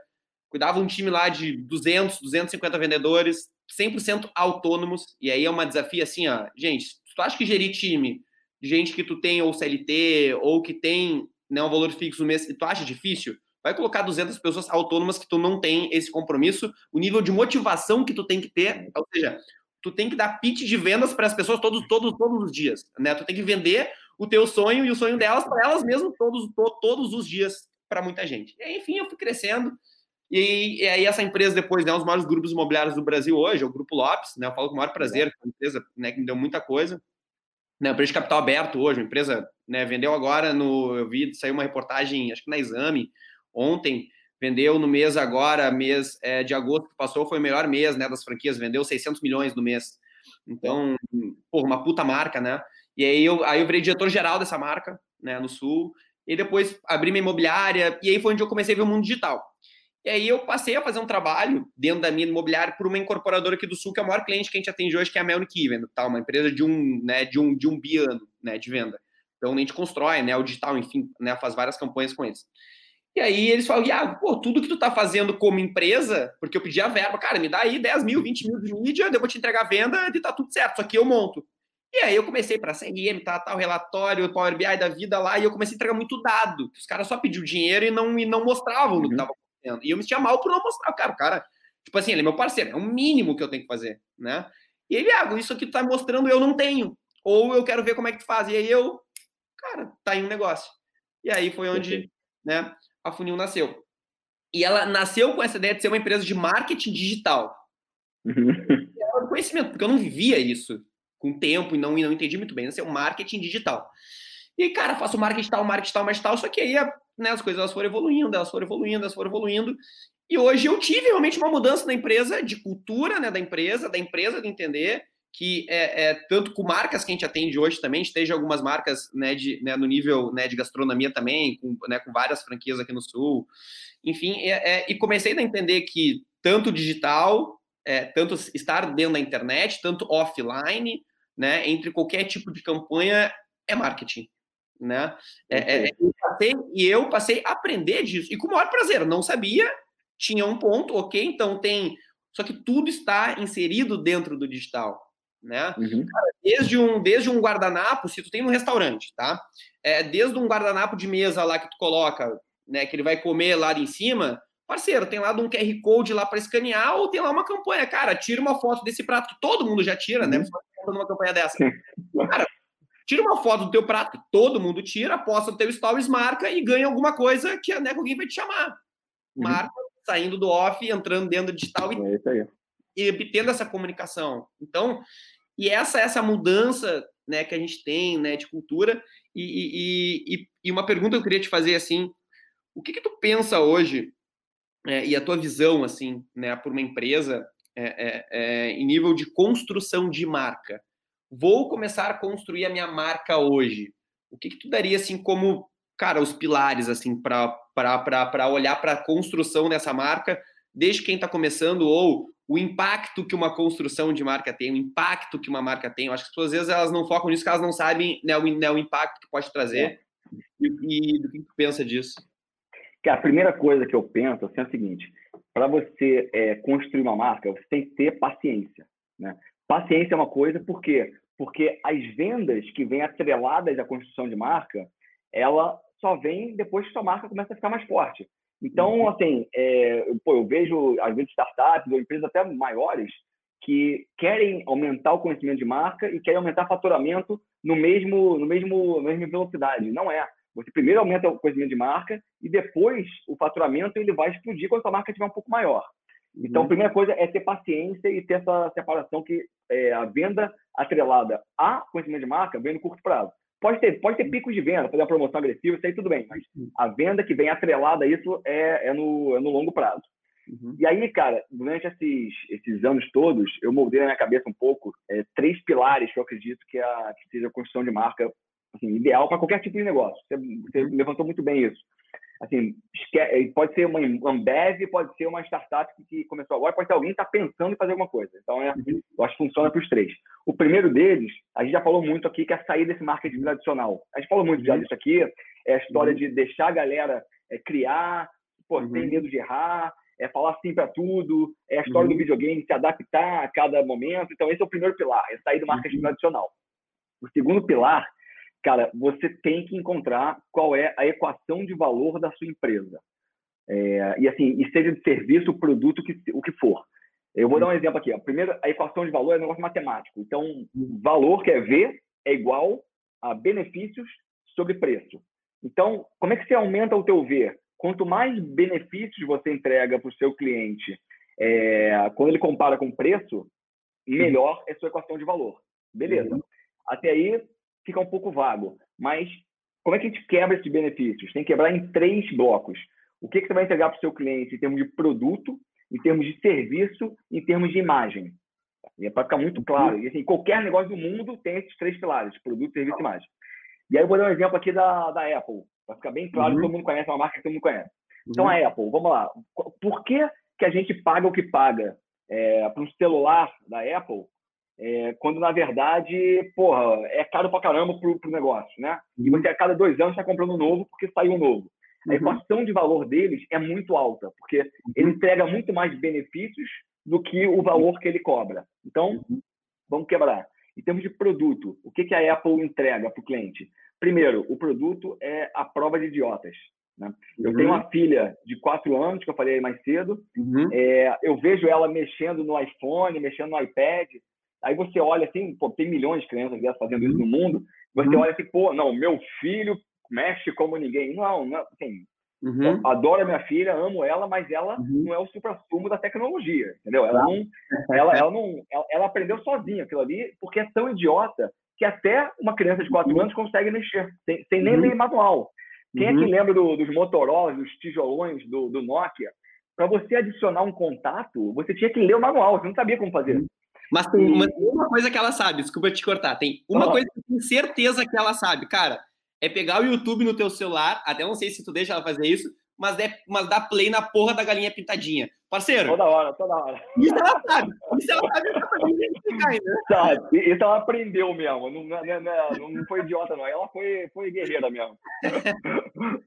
cuidava um time lá de 200, 250 vendedores, 100% autônomos. E aí é uma desafio assim, ó. Gente, tu acha que gerir time de gente que tu tem ou CLT ou que tem né, um valor fixo no mês, e tu acha difícil, vai colocar 200 pessoas autônomas que tu não tem esse compromisso, o nível de motivação que tu tem que ter, ou seja, tu tem que dar pitch de vendas para as pessoas todos, todos, todos os dias, né? Tu tem que vender o teu sonho e o sonho delas para elas mesmas todos, to, todos os dias para muita gente. E, enfim, eu fui crescendo e, e, aí essa empresa depois, né, um dos maiores grupos imobiliários do Brasil hoje, é o Grupo Lopes, né? Eu falo com o maior prazer, é uma empresa, né, que me deu muita coisa. Né, empresa de capital aberto hoje, uma empresa, né, vendeu agora no, eu vi, saiu uma reportagem, acho que na Exame, ontem, vendeu no mês agora, mês é, de agosto que passou, foi o melhor mês né, das franquias, vendeu 600 milhões no mês. Então, pô, uma puta marca, né? E aí eu, aí eu virei diretor-geral dessa marca, né, no Sul, e depois abri minha imobiliária, e aí foi onde eu comecei a ver o mundo digital. E aí eu passei a fazer um trabalho dentro da minha imobiliária por uma incorporadora aqui do Sul, que é a maior cliente que a gente atende hoje, que é a Melnick Even, tá? Uma empresa de um, né, de um, de um biano, né, de venda. Então a gente constrói, né, o digital, enfim, né, faz várias campanhas com eles. E aí eles falam, Iago, pô, tudo que tu tá fazendo como empresa, porque eu pedi a verba, cara, me dá aí 10 mil, 20 mil de mídia, eu vou te entregar a venda e tá tudo certo, só que eu monto. E aí eu comecei para CRM, tá, tal, relatório, Power BI da vida lá, e eu comecei a entregar muito dado. Os caras só pediam dinheiro e não, e não mostravam uhum. o que uhum. tava acontecendo. E eu me sentia mal por não mostrar. Cara, o cara, tipo assim, ele é meu parceiro, é o mínimo que eu tenho que fazer, né? E ele, Iago, isso aqui tu tá mostrando, eu não tenho. Ou eu quero ver como é que tu faz. E aí eu, cara, tá em um negócio. E aí foi onde, né? A Funil nasceu. E ela nasceu com essa ideia de ser uma empresa de marketing digital. Era conhecimento, porque eu não vivia isso com tempo e não, e não entendi muito bem. Nasceu marketing digital. E, cara, faço marketing tal, marketing tal, marketing tal, só que aí né, as coisas elas foram evoluindo, elas foram evoluindo, elas foram evoluindo. E hoje eu tive realmente uma mudança na empresa, de cultura né, da empresa, da empresa de entender que é, é, tanto com marcas que a gente atende hoje também, esteja algumas marcas né, de, né, no nível né, de gastronomia também, com, né, com várias franquias aqui no Sul. Enfim, é, é e comecei a entender que tanto digital, é, tanto estar dentro da internet, tanto offline, né, entre qualquer tipo de campanha, é marketing. Né? É, eu passei, e eu passei a aprender disso. E com o maior prazer, não sabia, tinha um ponto, ok, então tem. Só que tudo está inserido dentro do digital né? Uhum. Cara, desde um desde um guardanapo, se tu tem um restaurante, tá? É, desde um guardanapo de mesa lá que tu coloca, né, que ele vai comer lá em cima, parceiro, tem lá um QR Code lá para escanear ou tem lá uma campanha, cara, tira uma foto desse prato que todo mundo já tira, né? uhum. Uma campanha dessa. Cara, tira uma foto do teu prato que todo mundo tira, posta no teu stories, marca e ganha alguma coisa que né, alguém vai te chamar. Uhum. Marca saindo do off, entrando dentro do digital e, é e obtendo essa comunicação. Então, e essa essa mudança né, que a gente tem né, de cultura. E, e, e uma pergunta que eu queria te fazer assim: o que, que tu pensa hoje é, e a tua visão assim, né, por uma empresa é, é, é, em nível de construção de marca? Vou começar a construir a minha marca hoje. O que, que tu daria assim como cara os pilares assim para olhar para a construção dessa marca desde quem está começando ou o impacto que uma construção de marca tem, o impacto que uma marca tem. Eu acho que as pessoas, às vezes, elas não focam nisso, porque elas não sabem né, o, né, o impacto que pode trazer. É. E, e, do que tu pensa disso? a primeira coisa que eu penso assim, é o seguinte: para você é, construir uma marca, você tem que ter paciência. Né? Paciência é uma coisa, por quê? Porque as vendas que vêm atreladas à construção de marca, ela só vem depois que sua marca começa a ficar mais forte. Então, uhum. assim, é, pô, eu vejo, às vezes, startups ou empresas até maiores que querem aumentar o conhecimento de marca e querem aumentar faturamento no mesmo, no mesmo, na mesma velocidade. Não é. Você primeiro aumenta o conhecimento de marca e depois o faturamento ele vai explodir quando a marca estiver um pouco maior. Então, a uhum. primeira coisa é ter paciência e ter essa separação que é, a venda atrelada a conhecimento de marca vem no curto prazo. Pode ter, pode ter picos de venda, fazer uma promoção agressiva, isso aí tudo bem, mas a venda que vem atrelada a isso é, é, no, é no longo prazo. Uhum. E aí, cara, durante esses, esses anos todos, eu moldei na minha cabeça um pouco é, três pilares que eu acredito que, a, que seja a construção de marca assim, ideal para qualquer tipo de negócio. Você, você uhum. levantou muito bem isso assim, pode ser uma Ambev, pode ser uma startup que começou agora, pode ser alguém que está pensando em fazer alguma coisa. Então, é, uhum. eu acho que funciona para os três. O primeiro deles, a gente já falou muito aqui, que é sair desse marketing tradicional. A gente falou muito já uhum. disso aqui, é a história uhum. de deixar a galera é, criar, pô, uhum. sem medo de errar, é falar sim para tudo, é a história uhum. do videogame, se adaptar a cada momento. Então, esse é o primeiro pilar, é sair do marketing uhum. tradicional. O segundo pilar cara, você tem que encontrar qual é a equação de valor da sua empresa. É, e assim, e seja de serviço, produto, que, o que for. Eu vou dar um exemplo aqui. Ó. Primeiro, a equação de valor é um negócio matemático. Então, valor, que é V, é igual a benefícios sobre preço. Então, como é que você aumenta o teu V? Quanto mais benefícios você entrega para o seu cliente, é, quando ele compara com preço, melhor é sua equação de valor. Beleza. Uhum. Até aí, fica um pouco vago. Mas como é que a gente quebra esses benefícios? Tem que quebrar em três blocos. O que, que você vai entregar para o seu cliente em termos de produto, em termos de serviço, em termos de imagem? E é para ficar muito claro. E assim, qualquer negócio do mundo tem esses três pilares: produto, serviço e imagem. E aí eu vou dar um exemplo aqui da, da Apple, para ficar bem claro, uhum. todo mundo conhece, é uma marca que todo mundo conhece. Então, uhum. a Apple, vamos lá. Por que, que a gente paga o que paga é, para um celular da Apple é, quando na verdade, porra, é caro pra caramba pro, pro negócio, né? E você a cada dois anos está comprando um novo porque saiu um novo. A uhum. equação de valor deles é muito alta, porque ele uhum. entrega muito mais benefícios do que o valor que ele cobra. Então, uhum. vamos quebrar. Em termos de produto, o que, que a Apple entrega para o cliente? Primeiro, o produto é a prova de idiotas. Né? Eu tenho uma filha de quatro anos, que eu falei mais cedo. Uhum. É, eu vejo ela mexendo no iPhone, mexendo no iPad. Aí você olha assim, pô, tem milhões de crianças fazendo isso no mundo. Você uhum. olha assim, pô, não, meu filho mexe como ninguém. Não, não assim, uhum. adoro a minha filha, amo ela, mas ela uhum. não é o supra-sumo da tecnologia, entendeu? Ela não, ela, ela não, ela, ela, aprendeu sozinha aquilo ali, porque é tão idiota que até uma criança de 4 uhum. anos consegue mexer, sem, sem nem uhum. ler manual. Quem é que uhum. lembra do, dos Motorola, dos tijolões do, do Nokia? Para você adicionar um contato, você tinha que ler o manual, você não sabia como fazer. Mas tem uma, uma, coisa que ela sabe, desculpa te cortar, tem uma coisa que eu tenho certeza que ela sabe, cara, é pegar o YouTube no teu celular, até não sei se tu deixa ela fazer isso, mas, é, mas dá play na porra da galinha pintadinha. Parceiro. Toda hora, toda hora. Isso ela sabe. Isso ela sabe ainda. Sabe, isso ela aprendeu mesmo. Não, não, não, não foi idiota, não. Ela foi, foi guerreira mesmo.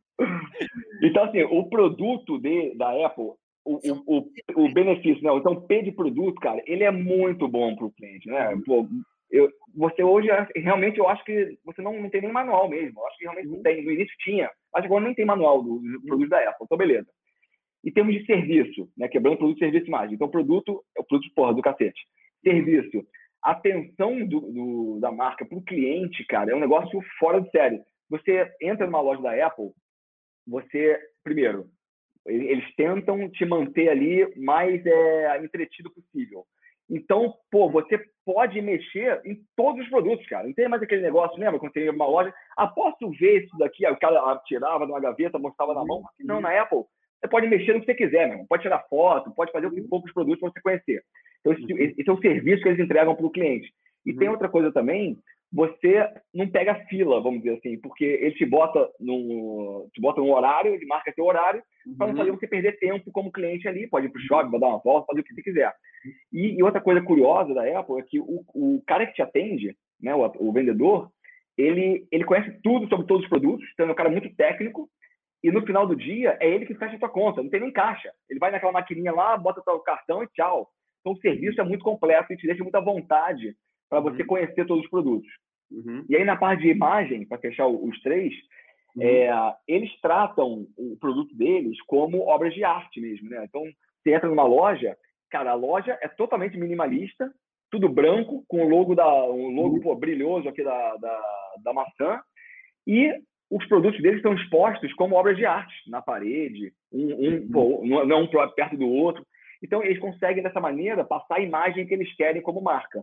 então, assim, o produto de, da Apple o, o, o, benefício, né? Então, P de produto, cara, ele é muito bom para o cliente, né? Pô, eu, você hoje, realmente, eu acho que você não, não tem nem manual mesmo. Eu acho que realmente não tem. No início tinha, mas agora nem tem manual do, do produto da Apple. Então, beleza. E temos de serviço, né? Quebrando produto, serviço e imagem. Então, produto é o produto, porra, do cacete. Serviço. Atenção do, do da marca para o cliente, cara, é um negócio fora de série. Você entra numa loja da Apple, você, primeiro, eles tentam te manter ali mais é, entretido possível. Então, pô, você pode mexer em todos os produtos, cara. Não tem mais aquele negócio, lembra? Quando tem uma loja, ah, posso ver isso daqui? Aí o cara tirava de uma gaveta, mostrava na mão. Não, na Apple, você pode mexer no que você quiser, meu. Pode tirar foto, pode fazer o que for com os produtos para você conhecer. Então, esse, esse, é o serviço que eles entregam para o cliente. E tem outra coisa também, você não pega fila, vamos dizer assim, porque ele te bota no, te bota no horário, ele marca seu horário, para não fazer você perder tempo como cliente ali, pode ir para o shopping, dar uma volta, fazer o que você quiser. E, e, outra coisa curiosa da Apple é que o, o cara que te atende, né, o, o, vendedor, ele, ele conhece tudo sobre todos os produtos, então é um cara muito técnico, e no final do dia é ele que fecha a tua conta, não tem nem caixa. Ele vai naquela maquininha lá, bota o cartão e tchau. Então o serviço é muito completo e te deixa muita vontade para você uhum. conhecer todos os produtos. Uhum. E aí, na parte de imagem, para fechar os três, uhum. é, eles tratam o produto deles como obras de arte mesmo, né? Então, você entra numa loja, cara, a loja é totalmente minimalista, tudo branco, com o logo, da, um logo uhum. pô, brilhoso aqui da, da, da maçã, e os produtos deles estão expostos como obras de arte na parede, um, um, uhum. não é um perto do outro. Então, eles conseguem, dessa maneira, passar a imagem que eles querem como marca.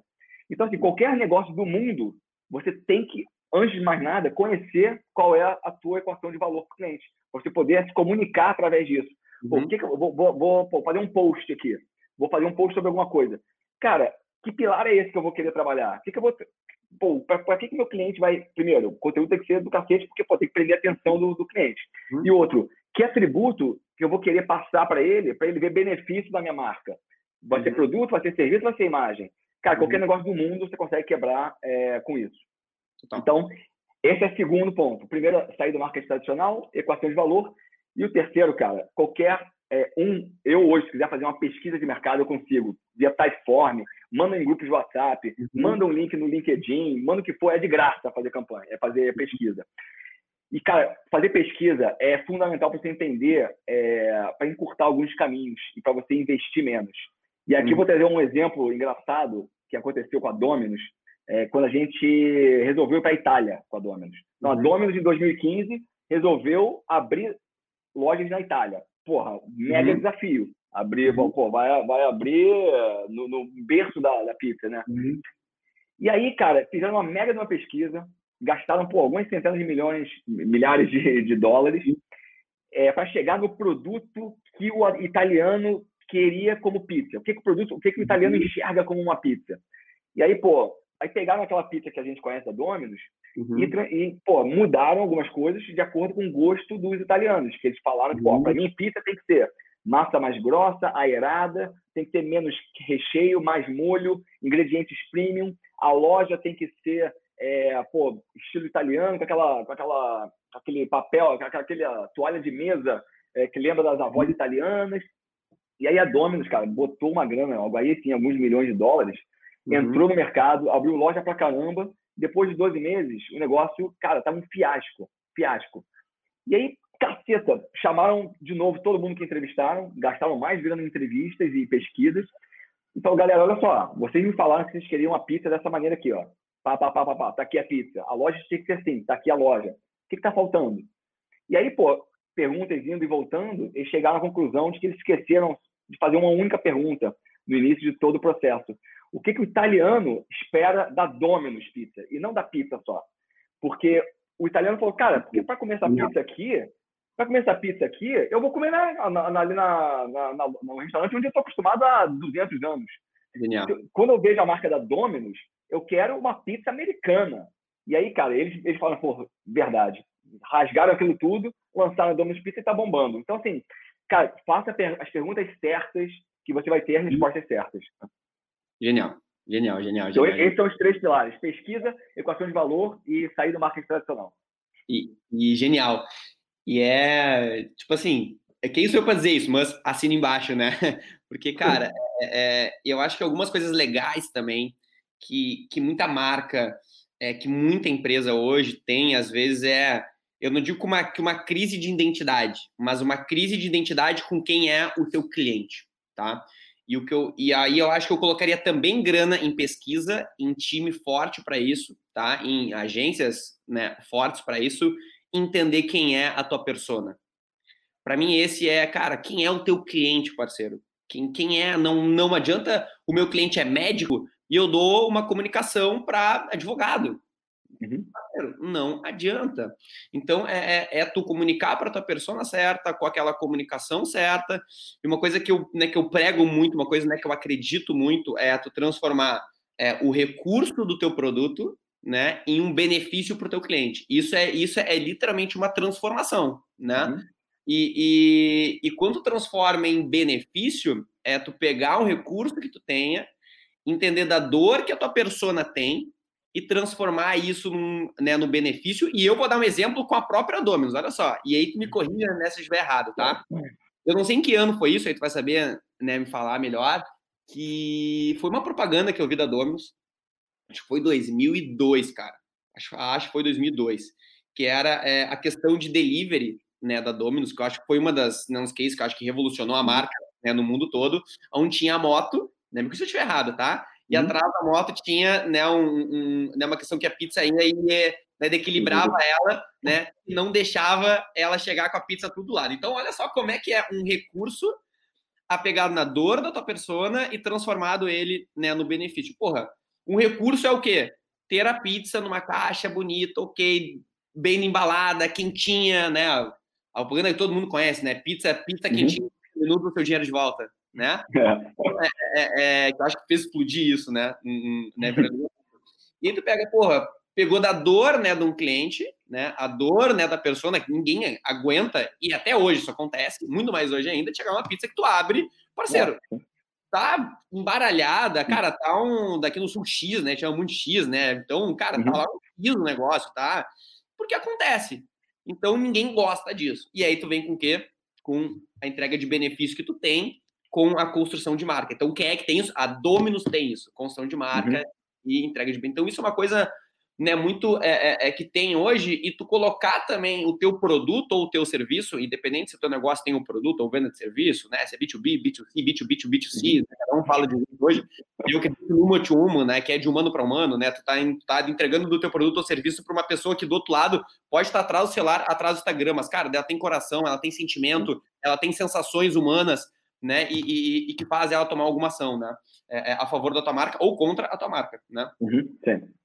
Então, assim, qualquer negócio do mundo, você tem que, antes de mais nada, conhecer qual é a tua equação de valor para o cliente. Você poder se comunicar através disso. Uhum. Pô, que que eu vou, vou, vou fazer um post aqui. Vou fazer um post sobre alguma coisa. Cara, que pilar é esse que eu vou querer trabalhar? Que que eu vou, pô, para que, que meu cliente vai. Primeiro, o conteúdo tem que ser do cacete, porque pô, tem que prender a atenção do, do cliente. Uhum. E outro, que atributo que eu vou querer passar para ele, para ele ver benefício da minha marca? Vai uhum. ser produto, vai ser serviço, vai ser imagem. Cara, qualquer uhum. negócio do mundo você consegue quebrar é, com isso. Total. Então, esse é o segundo ponto. O primeiro, sair do marketing tradicional, equação de valor. E o terceiro, cara, qualquer é, um, eu hoje, se quiser fazer uma pesquisa de mercado, eu consigo, via Typeform, manda em grupos de WhatsApp, uhum. manda um link no LinkedIn, manda o que for, é de graça fazer campanha, é fazer pesquisa. E, cara, fazer pesquisa é fundamental para você entender, é, para encurtar alguns caminhos e para você investir menos. E aqui uhum. vou trazer um exemplo engraçado que aconteceu com a Dominus, é, quando a gente resolveu ir para a Itália com a Dominus. Então, a uhum. Dominus, em 2015, resolveu abrir lojas na Itália. Porra, mega uhum. desafio. Abrir, uhum. pô, vai, vai abrir no, no berço da, da pizza, né? Uhum. E aí, cara, fizeram uma mega de uma pesquisa, gastaram pô, algumas centenas de milhões, milhares de, de dólares é, para chegar no produto que o italiano queria como pizza. O que, que o produto, o que, que o italiano uhum. enxerga como uma pizza? E aí, pô, aí pegaram aquela pizza que a gente conhece da Domino's uhum. e, e, pô, mudaram algumas coisas de acordo com o gosto dos italianos, que eles falaram que, uhum. para mim, pizza tem que ser massa mais grossa, aerada, tem que ter menos recheio, mais molho, ingredientes premium. A loja tem que ser é, pô, estilo italiano, com aquela, com aquela, aquele papel, com aquela toalha de mesa é, que lembra das avós uhum. italianas. E aí a Domino's, cara, botou uma grana, o Bahia tinha alguns milhões de dólares, uhum. entrou no mercado, abriu loja pra caramba. Depois de 12 meses, o negócio, cara, tava um fiasco, fiasco. E aí, caceta, chamaram de novo todo mundo que entrevistaram, gastaram mais grana em entrevistas e pesquisas. Então, galera, olha só, vocês me falaram que vocês queriam uma pizza dessa maneira aqui, ó. Pá, pá, pá, pá, pá, tá aqui a pizza. A loja tinha que ser assim, tá aqui a loja. O que que tá faltando? E aí, pô, perguntas indo e voltando, eles chegaram à conclusão de que eles esqueceram de fazer uma única pergunta no início de todo o processo. O que, que o italiano espera da Domino's Pizza e não da pizza só? Porque o italiano falou, cara, porque para comer essa pizza aqui, para comer essa pizza aqui, eu vou comer na, na, na, ali na, na, no restaurante onde eu estou acostumado há 200 anos. Genial. Quando eu vejo a marca da Domino's, eu quero uma pizza americana. E aí, cara, eles, eles falam, pô, verdade. Rasgaram aquilo tudo, lançaram a Domino's Pizza e tá bombando. Então, assim, cara, faça as perguntas certas que você vai ter as respostas certas. Genial. Genial, genial, então, genial. esses são os três pilares: pesquisa, equação de valor e sair do marketing tradicional. E, e genial. E é, tipo assim, é quem sou eu para dizer isso, mas assina embaixo, né? Porque, cara, é, é, eu acho que algumas coisas legais também que, que muita marca, é, que muita empresa hoje tem, às vezes, é. Eu não digo que uma, que uma crise de identidade, mas uma crise de identidade com quem é o teu cliente, tá? E, o que eu, e aí eu acho que eu colocaria também grana em pesquisa, em time forte para isso, tá? Em agências né, fortes para isso, entender quem é a tua persona. Para mim, esse é, cara, quem é o teu cliente, parceiro? Quem, quem é? Não, não adianta o meu cliente é médico e eu dou uma comunicação para advogado. Uhum. Não adianta. Então, é, é, é tu comunicar para tua persona certa, com aquela comunicação certa. E uma coisa que eu, né, que eu prego muito, uma coisa né, que eu acredito muito, é tu transformar é, o recurso do teu produto né, em um benefício para o teu cliente. Isso é, isso é, literalmente uma transformação, né? Uhum. E, e, e quando transforma em benefício, é tu pegar um recurso que tu tenha, entender da dor que a tua persona tem, e transformar isso num, né, no benefício. E eu vou dar um exemplo com a própria Dominus, olha só. E aí tu me corrija né, se estiver errado, tá? Eu não sei em que ano foi isso, aí tu vai saber né, me falar melhor, que foi uma propaganda que eu vi da Dominus, acho que foi 2002, cara. Acho, acho que foi 2002, que era é, a questão de delivery né, da Dominus, que eu acho que foi uma das né, uns cases que eu acho que revolucionou a marca né, no mundo todo, onde tinha a moto, né, me se eu estiver errado, tá? E uhum. atrás da moto tinha né, um, um, né, uma questão que a pizza ainda ia, né, equilibrava uhum. ela, né, e não deixava ela chegar com a pizza tudo lado. Então, olha só como é que é um recurso apegado na dor da tua persona e transformado ele né, no benefício. Porra, um recurso é o quê? Ter a pizza numa caixa bonita, ok, bem embalada, quentinha, né? A propaganda que todo mundo conhece, né? Pizza, pizza uhum. quentinha, minuto o seu dinheiro de volta né? É. É, é, é, eu acho que fez explodir isso, né? né? E aí tu pega, porra, pegou da dor, né, de um cliente, né? A dor, né, da pessoa que ninguém aguenta, e até hoje isso acontece, muito mais hoje ainda, chegar uma pizza que tu abre, parceiro, é. tá embaralhada, cara, tá um, daqui no sul X, né, chama muito X, né, então, cara, tá uhum. tá lá um X no negócio, tá? Porque acontece. Então, ninguém gosta disso. E aí tu vem com o quê? Com a entrega de benefício que tu tem com a construção de marca. Então, quem é que tem isso? A Dominus tem isso, construção de marca uhum. e entrega de bem. Então, isso é uma coisa né, muito é, é, é, que tem hoje e tu colocar também o teu produto ou o teu serviço, independente se o teu negócio tem um produto ou venda de serviço, né, se é B2B, B2C, B2B, B2C, uhum. né, cada um fala de hoje, eu que é uma to human, né, que é de humano para humano, né, tu tá, tá entregando do teu produto ou serviço para uma pessoa que do outro lado pode estar atrás do celular, atrás do Instagram, mas cara, ela tem coração, ela tem sentimento, ela tem sensações humanas, né, e, e, e, que faz ela tomar alguma ação, né, é, é, a favor da tua marca ou contra a tua marca, né. Uhum,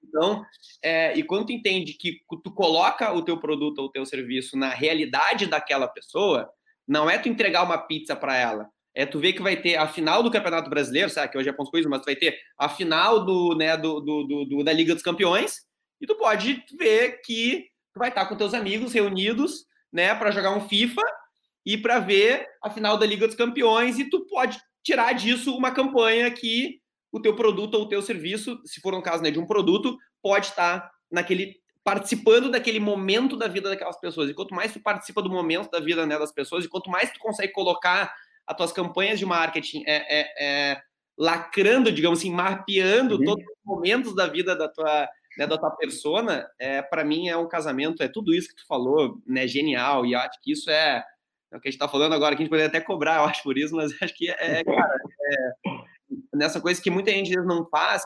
então, é, e quando tu entende que tu coloca o teu produto ou o teu serviço na realidade daquela pessoa, não é tu entregar uma pizza para ela, é tu ver que vai ter a final do Campeonato Brasileiro, sabe, que hoje é pontos coisas, mas tu vai ter a final do, né, do, do, do, do, da Liga dos Campeões, e tu pode ver que tu vai estar com teus amigos reunidos, né, para jogar um FIFA e para ver a final da Liga dos Campeões e tu pode tirar disso uma campanha que o teu produto ou o teu serviço, se for um caso né, de um produto, pode estar naquele participando daquele momento da vida daquelas pessoas. E quanto mais tu participa do momento da vida né, das pessoas, e quanto mais tu consegue colocar as tuas campanhas de marketing é, é, é lacrando, digamos assim, mapeando uhum. todos os momentos da vida da tua né, da tua persona, é, para mim é um casamento, é tudo isso que tu falou, né, genial, e acho que isso é é o que a gente está falando agora, que a gente poderia até cobrar, eu acho, por isso, mas acho que é, é cara, é, nessa coisa que muita gente não faz,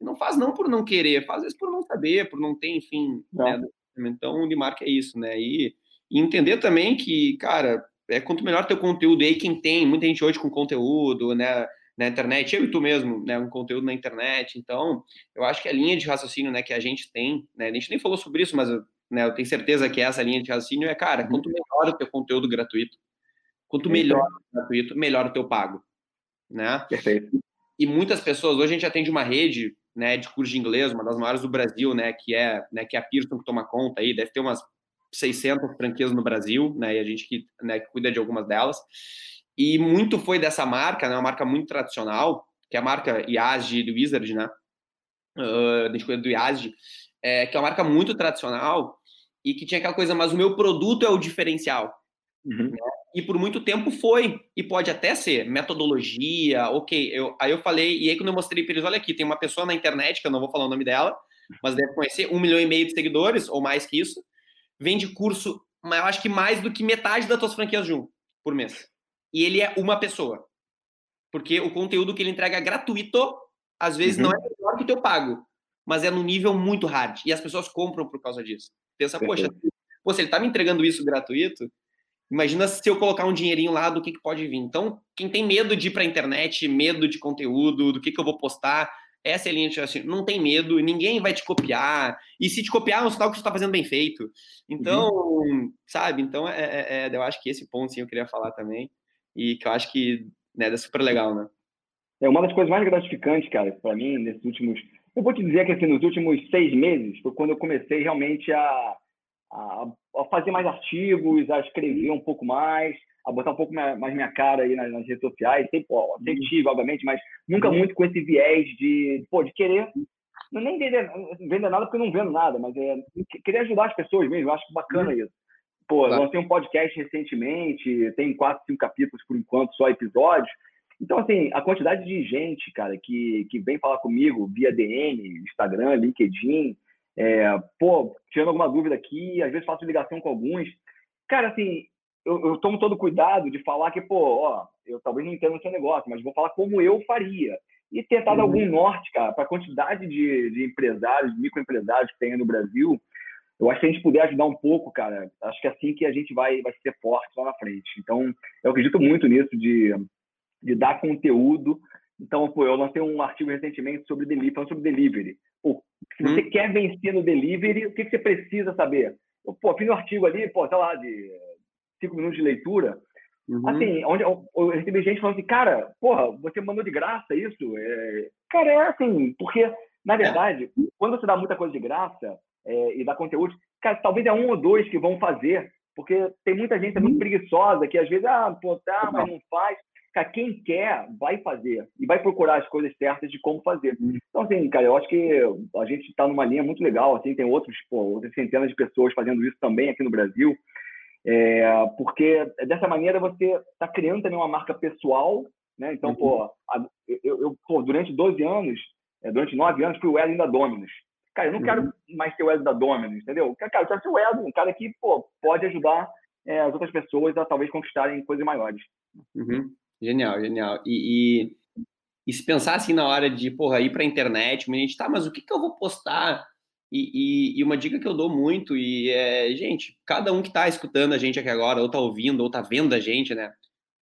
não faz não por não querer, faz isso por não saber, por não ter, enfim, né, então de marca é isso, né, e, e, entender também que, cara, é quanto melhor teu conteúdo, e aí quem tem, muita gente hoje com conteúdo, né, na internet, eu e tu mesmo, né, um conteúdo na internet, então, eu acho que a linha de raciocínio, né, que a gente tem, né, a gente nem falou sobre isso, mas né, eu tenho certeza que essa linha de raciocínio é, cara, uhum. quanto melhor o teu conteúdo gratuito, quanto melhor o gratuito, melhor o teu pago, né? Perfeito. e muitas pessoas, hoje a gente atende uma rede né, de curso de inglês, uma das maiores do Brasil, né, que é, né, que é a Pearson que toma conta aí, deve ter umas 600 franquias no Brasil, né, e a gente que, né, que cuida de algumas delas. E muito foi dessa marca, né, uma marca muito tradicional, que é a marca Yazd do Wizard, né, uh, a gente cuida do Yazd, é, que é uma marca muito tradicional e que tinha aquela coisa, mas o meu produto é o diferencial. Uhum. Né? E por muito tempo foi, e pode até ser, metodologia, ok. Eu, aí eu falei, e aí quando eu mostrei para eles, olha aqui, tem uma pessoa na internet, que eu não vou falar o nome dela, mas deve conhecer, um milhão e meio de seguidores, ou mais que isso, vende curso, eu acho que mais do que metade das tuas franquias junto, por mês. E ele é uma pessoa. Porque o conteúdo que ele entrega é gratuito, às vezes uhum. não é melhor que o teu pago, mas é no nível muito hard. E as pessoas compram por causa disso. Pensa, poxa, pô, se ele tá me entregando isso gratuito, Imagina se eu colocar um dinheirinho lá do que, que pode vir. Então, quem tem medo de ir para a internet, medo de conteúdo, do que, que eu vou postar, essa é a linha de assim, não tem medo, ninguém vai te copiar. E se te copiar, é um sinal que você está fazendo bem feito. Então, uhum. sabe? Então, é, é, é, eu acho que esse ponto sim eu queria falar também. E que eu acho que né, é super legal, né? É uma das coisas mais gratificantes, cara, para mim, nesses últimos. Eu vou te dizer que assim, nos últimos seis meses foi quando eu comecei realmente a a, a, fazer mais artigos, a escrever um pouco mais, a botar um pouco mais minha cara aí nas, nas redes sociais, sempre, ó, sempre uhum. tive, obviamente, mas nunca muito com esse viés de, pô, de querer, não nem vender, vender nada porque eu não vendo nada, mas é querer ajudar as pessoas mesmo, eu acho bacana uhum. isso. Pô, claro. lancei um podcast recentemente, tem quatro, cinco capítulos por enquanto, só episódios. Então, assim, a quantidade de gente, cara, que, que vem falar comigo via DM, Instagram, LinkedIn, é, pô, tirando alguma dúvida aqui, às vezes faço ligação com alguns. Cara, assim, eu, eu tomo todo cuidado de falar que, pô, ó, eu talvez não entenda o seu negócio, mas vou falar como eu faria. E tentar dar uhum. algum norte, cara, para a quantidade de, de empresários, microempresários que tem no Brasil. Eu acho que a gente puder ajudar um pouco, cara, acho que é assim que a gente vai, vai ser forte lá na frente. Então, eu acredito muito nisso de, de dar conteúdo. Então, pô, eu lancei um artigo recentemente sobre delivery, falando sobre delivery. Pô, se você hum. quer vencer no delivery, o que, que você precisa saber? Eu, pô, fiz um artigo ali, pô, sei lá, de cinco minutos de leitura. Uhum. Assim, onde eu, eu, recebi gente falando assim, cara, porra, você mandou de graça isso? É... Cara, é assim, porque, na é. verdade, é. quando você dá muita coisa de graça é, e dá conteúdo, cara, talvez é um ou dois que vão fazer, porque tem muita gente muito uhum. preguiçosa que às vezes, ah, pô, tá, mas não faz. Cara, quem quer vai fazer e vai procurar as coisas certas de como fazer. Então, assim, cara, eu acho que a gente está numa linha muito legal. Assim, tem outros, pô, outras centenas de pessoas fazendo isso também aqui no Brasil. É, porque dessa maneira você está criando também uma marca pessoal, né? Então, uhum. pô, a, eu, eu, pô, durante 12 anos, é, durante 9 anos, fui o Edwin da Dominus. Cara, eu não uhum. quero mais ser o Edwin da Dominus, entendeu? Cara, eu quero ser o Edwin, um cara que, pô, pode ajudar é, as outras pessoas a talvez conquistarem coisas maiores. Uhum. Genial, genial. E, e, e, se pensar assim na hora de, porra, ir para a internet, a gente, tá, mas o que, que eu vou postar? E, e, e, uma dica que eu dou muito, e é, gente, cada um que está escutando a gente aqui agora, ou está ouvindo, ou está vendo a gente, né?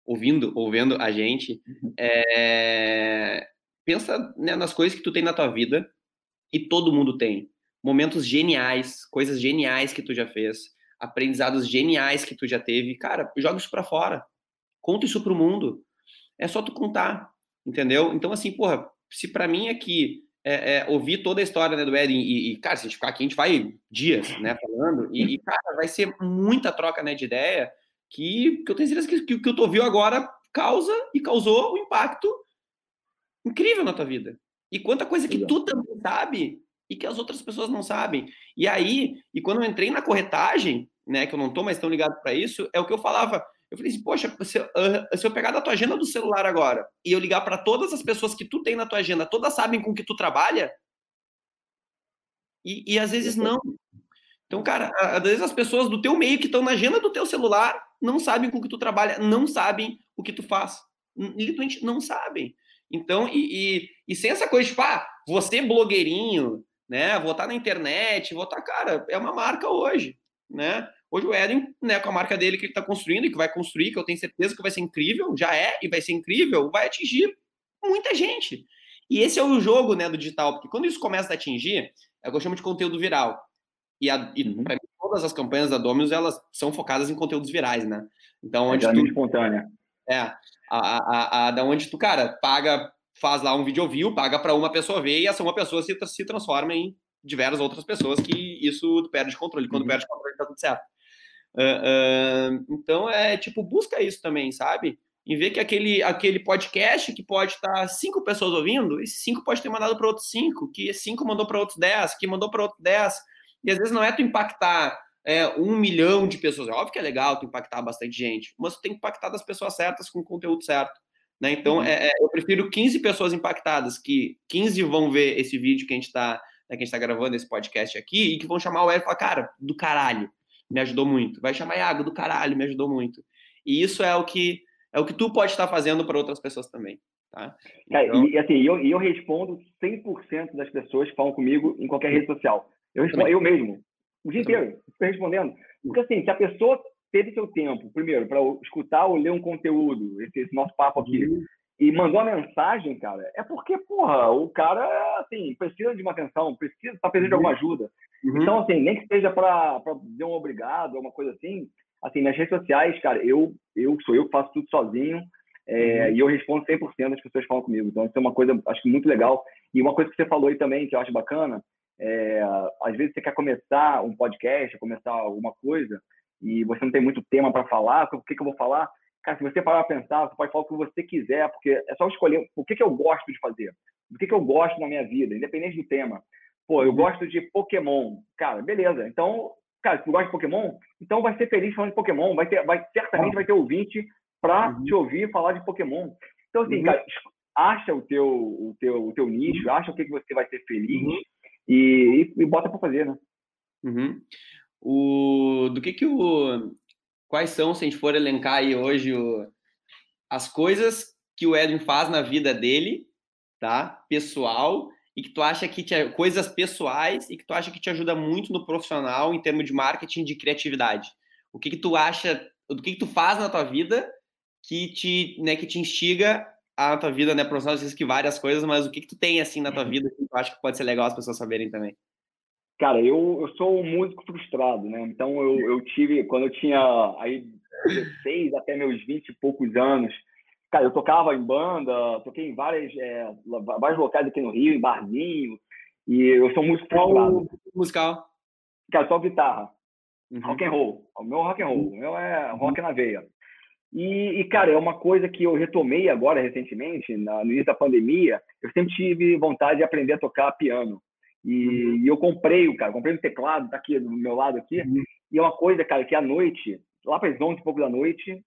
Ouvindo, ouvindo a gente, uhum. é, pensa né, nas coisas que tu tem na tua vida, e todo mundo tem. Momentos geniais, coisas geniais que tu já fez, aprendizados geniais que tu já teve. Cara, joga isso para fora Conta isso pro mundo. É só tu contar, entendeu? Então, assim, porra, se para mim aqui é, é, ouvir toda a história né, do Eden e, e, cara, se a gente ficar aqui, a gente vai dias, né, falando, e, e, cara, vai ser muita troca, né, de ideia que, que eu tenho certeza que, que o que eu tô ouvindo agora causa e causou um impacto incrível na tua vida. E quanta coisa que tu também sabe e que as outras pessoas não sabem. E aí, e quando eu entrei na corretagem, né, que eu não tô mais tão ligado para isso, é o que eu falava, eu falei assim, poxa, se eu, se eu pegar da tua agenda do celular agora e eu ligar para todas as pessoas que tu tem na tua agenda, todas sabem com que tu trabalha? E, e às vezes não. Então, cara, às vezes as pessoas do teu meio que estão na agenda do teu celular não sabem com que tu trabalha, não sabem o que tu faz. Literalmente não sabem. Então, e, e, e sem essa coisa de, ah, você blogueirinho, né, vou estar na internet, vou estar, cara, é uma marca hoje, né? Hoje o Eden, né, com a marca dele que ele está construindo e que vai construir, que eu tenho certeza que vai ser incrível, já é e vai ser incrível, vai atingir muita gente. E esse é o jogo, né, do digital, porque quando isso começa a atingir, é o que eu chamo de conteúdo viral. E, a, e uhum. mim, todas as campanhas da Dominus, elas são focadas em conteúdos virais, né? Então, onde é tu... espontânea. É, a, a, a, da onde tu, cara, paga faz lá um vídeo view, paga para uma pessoa ver e essa uma pessoa se, se transforma em diversas outras pessoas que isso perde controle. Quando uhum. perde controle, tá tudo certo. Uh, uh, então é tipo, busca isso também, sabe? Em ver que aquele, aquele podcast que pode estar cinco pessoas ouvindo, esse cinco pode ter mandado para outros cinco, que cinco mandou para outros dez, que mandou para outros dez. E às vezes não é tu impactar é, um milhão de pessoas. É óbvio que é legal tu impactar bastante gente, mas tu tem que impactar das pessoas certas com o conteúdo certo. Né? Então, uhum. é, é, eu prefiro 15 pessoas impactadas, que 15 vão ver esse vídeo que a gente está né, que a gente tá gravando esse podcast aqui, e que vão chamar o Eric e falar, cara, do caralho, me ajudou muito. Vai chamar Iago, do caralho, me ajudou muito. E isso é o que é o que tu pode estar fazendo para outras pessoas também. Tá? É, então... É, e assim, eu, eu respondo 100% das pessoas que falam comigo em qualquer rede social. Eu respondo eu mesmo, o dia inteiro, estou respondendo. Porque assim, se a pessoa teve seu tempo, primeiro, para escutar ou ler um conteúdo, esse, esse nosso papo aqui, uhum e mandou uma mensagem, cara, é porque, porra, o cara, assim, precisa de uma atenção, precisa, tá precisando uhum. de alguma ajuda. Uhum. Então, assim, nem que seja para dizer um obrigado, alguma coisa assim, assim, nas redes sociais, cara, eu, eu sou eu que faço tudo sozinho, é, uhum. e eu respondo 100% das pessoas que falam comigo. Então, isso é uma coisa, acho que muito legal. E uma coisa que você falou aí também, que eu acho bacana, é, às vezes você quer começar um podcast, começar alguma coisa, e você não tem muito tema para falar, o que, que eu vou falar? Cara, se você parar para pensar, você pode falar o que você quiser, porque é só escolher o que, que eu gosto de fazer, o que, que eu gosto na minha vida, independente do tema. Pô, eu uhum. gosto de Pokémon. Cara, beleza. Então, cara, se tu gosta de Pokémon, então vai ser feliz falando de Pokémon. Vai ter, vai, certamente vai ter ouvinte para uhum. te ouvir falar de Pokémon. Então, assim, uhum. cara, acha o teu, o teu, o teu nicho, uhum. acha o que, que você vai ser feliz uhum. e, e, bota para fazer, né? Uhum. O, do que que o quais são, se a gente for elencar aí hoje o, as coisas que o Edwin faz na vida dele, tá? Pessoal, e que tu acha que te, coisas pessoais e que tu acha que te ajuda muito no profissional em termos de marketing, de criatividade. O que que tu acha, o que que tu faz na tua vida que te, né, que te instiga a tua vida, né, profissional, às vezes que várias coisas, mas o que que tu tem assim na tua vida que tu acha que pode ser legal as pessoas saberem também? Cara, eu, eu sou um músico frustrado, né? Então eu, eu tive, quando eu tinha aí 16 até meus 20 e poucos anos, cara, eu tocava em banda, toquei em várias, é, vários locais aqui no Rio, em barzinho, e eu sou músico frustrado. musical? Cara, só guitarra. Uhum. Rock and roll. O meu rock and roll. O meu é uhum. rock na veia. E, e, cara, é uma coisa que eu retomei agora recentemente, na, no início da pandemia. Eu sempre tive vontade de aprender a tocar piano. E, uhum. e eu comprei o cara, comprei um teclado, tá aqui do meu lado aqui. Uhum. E é uma coisa, cara, que à noite, lá para as 11 e pouco da noite,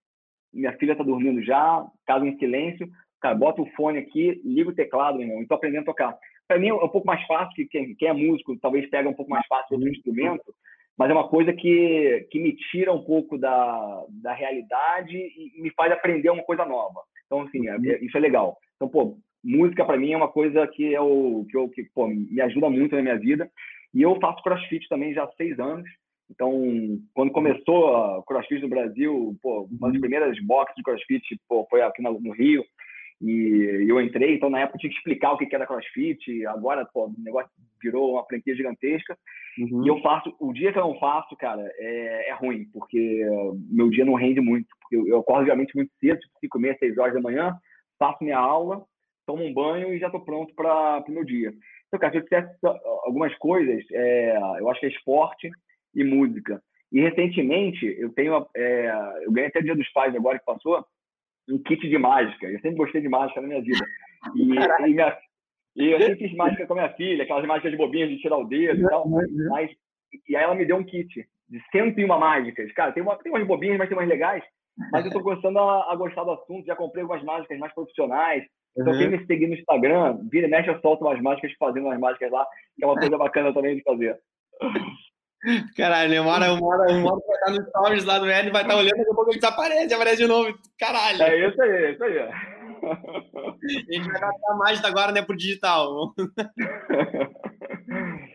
minha filha tá dormindo já, casa em silêncio, cara, bota o fone aqui, liga o teclado, meu irmão, e tô aprendendo a tocar. Para mim é um pouco mais fácil, que quem, quem, é músico talvez pega um pouco mais fácil outro uhum. instrumento, mas é uma coisa que, que me tira um pouco da, da realidade e me faz aprender uma coisa nova. Então, assim, é, é, isso é legal. Então, pô, música para mim é uma coisa que é o que, eu, que pô, me ajuda muito na minha vida. E eu faço CrossFit também já há seis anos. Então, quando começou a CrossFit no Brasil, pô, uma das uhum. primeiras boxes de CrossFit pô, foi aqui no, Rio. E eu entrei, então na época tinha que explicar o que era CrossFit. Agora, pô, o negócio virou uma franquia gigantesca. Uhum. E eu faço, o dia que eu não faço, cara, é, é ruim, porque meu dia não rende muito. Porque eu, eu acordo realmente muito cedo, tipo 5 meia, 6 horas da manhã, faço minha aula, tomo um banho e já estou pronto para o meu dia. Então, cara, se eu dissesse algumas coisas, é, eu acho que é esporte e música. E recentemente eu tenho, é, eu ganhei até Dia dos Pais agora que passou, um kit de mágica. Eu sempre gostei de mágica na minha vida. E, e, minha, e eu sempre fiz mágica com a minha filha, aquelas mágicas bobinhas de tirar o dedo e tal. Mas, e aí ela me deu um kit de 101 mágicas. Cara, tem, uma, tem umas bobinhas, mas tem umas legais. Mas eu estou começando a, a, gostar do assunto. Já comprei algumas mágicas mais profissionais. Então, uhum. quem me seguir no Instagram, vira e mexe, eu solto umas mágicas fazendo umas mágicas lá, que é uma coisa bacana também de fazer. Caralho, uma hora, uma hora, uma hora vai estar no stories lá do Ed, vai estar olhando, daqui a pouco ele desaparece, aparece de novo. Caralho. É isso aí, é isso aí. A gente vai gastar mais agora, né, pro digital.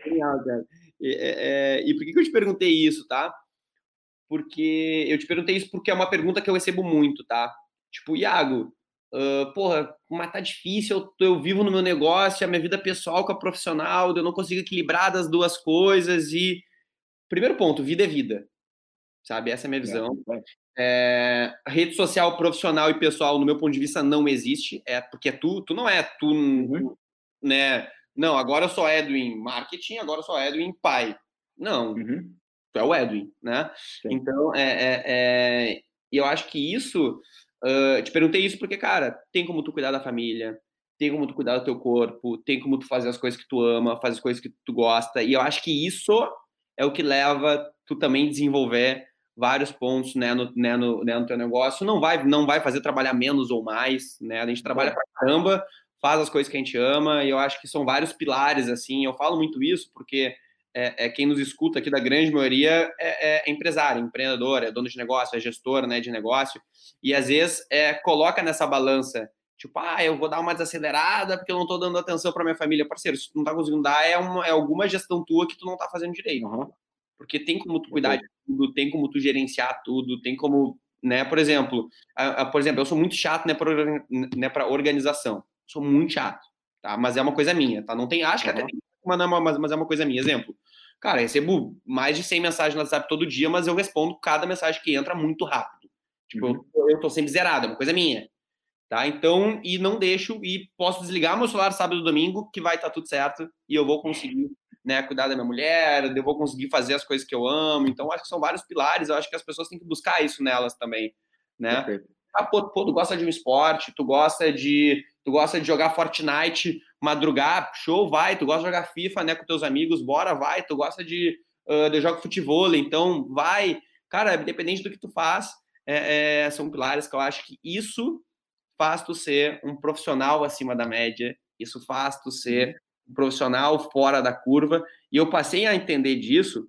Genial, cara. E, é, é, e por que, que eu te perguntei isso, tá? Porque eu te perguntei isso porque é uma pergunta que eu recebo muito, tá? Tipo, Iago, Uh, porra, mas tá difícil, eu, eu, vivo no meu negócio, a minha vida pessoal com a profissional, eu não consigo equilibrar das duas coisas e... Primeiro ponto, vida é vida. sabe? Essa é a minha visão. É, rede social profissional e pessoal, no meu ponto de vista, não existe. É porque é tu, tu não é tu, uhum. né? Não, agora eu sou Edwin marketing, agora eu sou Edwin pai. Não, uhum. tu é o Edwin, né? Sim. Então, é, é, é, eu acho que isso. Uh, te perguntei isso porque, cara, tem como tu cuidar da família, tem como tu cuidar do teu corpo, tem como tu fazer as coisas que tu ama, fazer as coisas que tu gosta. E eu acho que isso é o que leva tu também desenvolver vários pontos né, no, né, no, né, no teu negócio. Não vai, não vai fazer trabalhar menos ou mais, né? A gente trabalha pra caramba, faz as coisas que a gente ama, e eu acho que são vários pilares, assim. Eu falo muito isso porque é, é quem nos escuta aqui da grande maioria é, é, empresário, empreendedor, é dono de negócio, é gestor né, de negócio, e às vezes é, coloca nessa balança Tipo, ah, eu vou dar uma desacelerada porque eu não estou dando atenção para minha família. Parceiro, se tu não está conseguindo dar, é, uma, é alguma gestão tua que tu não está fazendo direito. Uhum. Porque tem como tu cuidar de tudo, tem como tu gerenciar tudo, tem como, né? Por exemplo, a, a, por exemplo, eu sou muito chato, né, para né, organização. Sou muito chato, tá? Mas é uma coisa minha, tá? Não tem, acho uhum. que até tem, mas, mas é uma coisa minha. Exemplo, cara, recebo mais de 100 mensagens no WhatsApp todo dia, mas eu respondo cada mensagem que entra muito rápido. Tipo, uhum. eu, eu tô sempre zerado, é uma coisa minha. Tá? Então, e não deixo, e posso desligar meu celular sábado e domingo, que vai estar tá tudo certo, e eu vou conseguir né, cuidar da minha mulher, eu vou conseguir fazer as coisas que eu amo. Então, acho que são vários pilares, eu acho que as pessoas têm que buscar isso nelas também, né? Ah, pô, pô, tu gosta de um esporte, tu gosta de, tu gosta de jogar Fortnite, madrugar, show, vai, tu gosta de jogar FIFA, né, com teus amigos, bora, vai, tu gosta de, uh, de jogar futebol, então vai. Cara, independente do que tu faz, é, é, são pilares que eu acho que isso faz tu ser um profissional acima da média, isso faz tu ser uhum. um profissional fora da curva. E eu passei a entender disso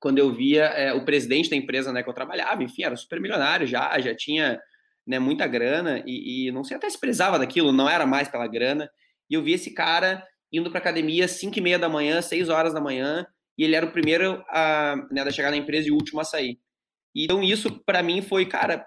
quando eu via é, o presidente da empresa né, que eu trabalhava, enfim, era super milionário já, já tinha né, muita grana e, e não sei até se prezava daquilo, não era mais pela grana. E eu vi esse cara indo para academia às 5 e meia da manhã, 6 horas da manhã, e ele era o primeiro a, né, a chegar na empresa e o último a sair. Então isso para mim foi, cara,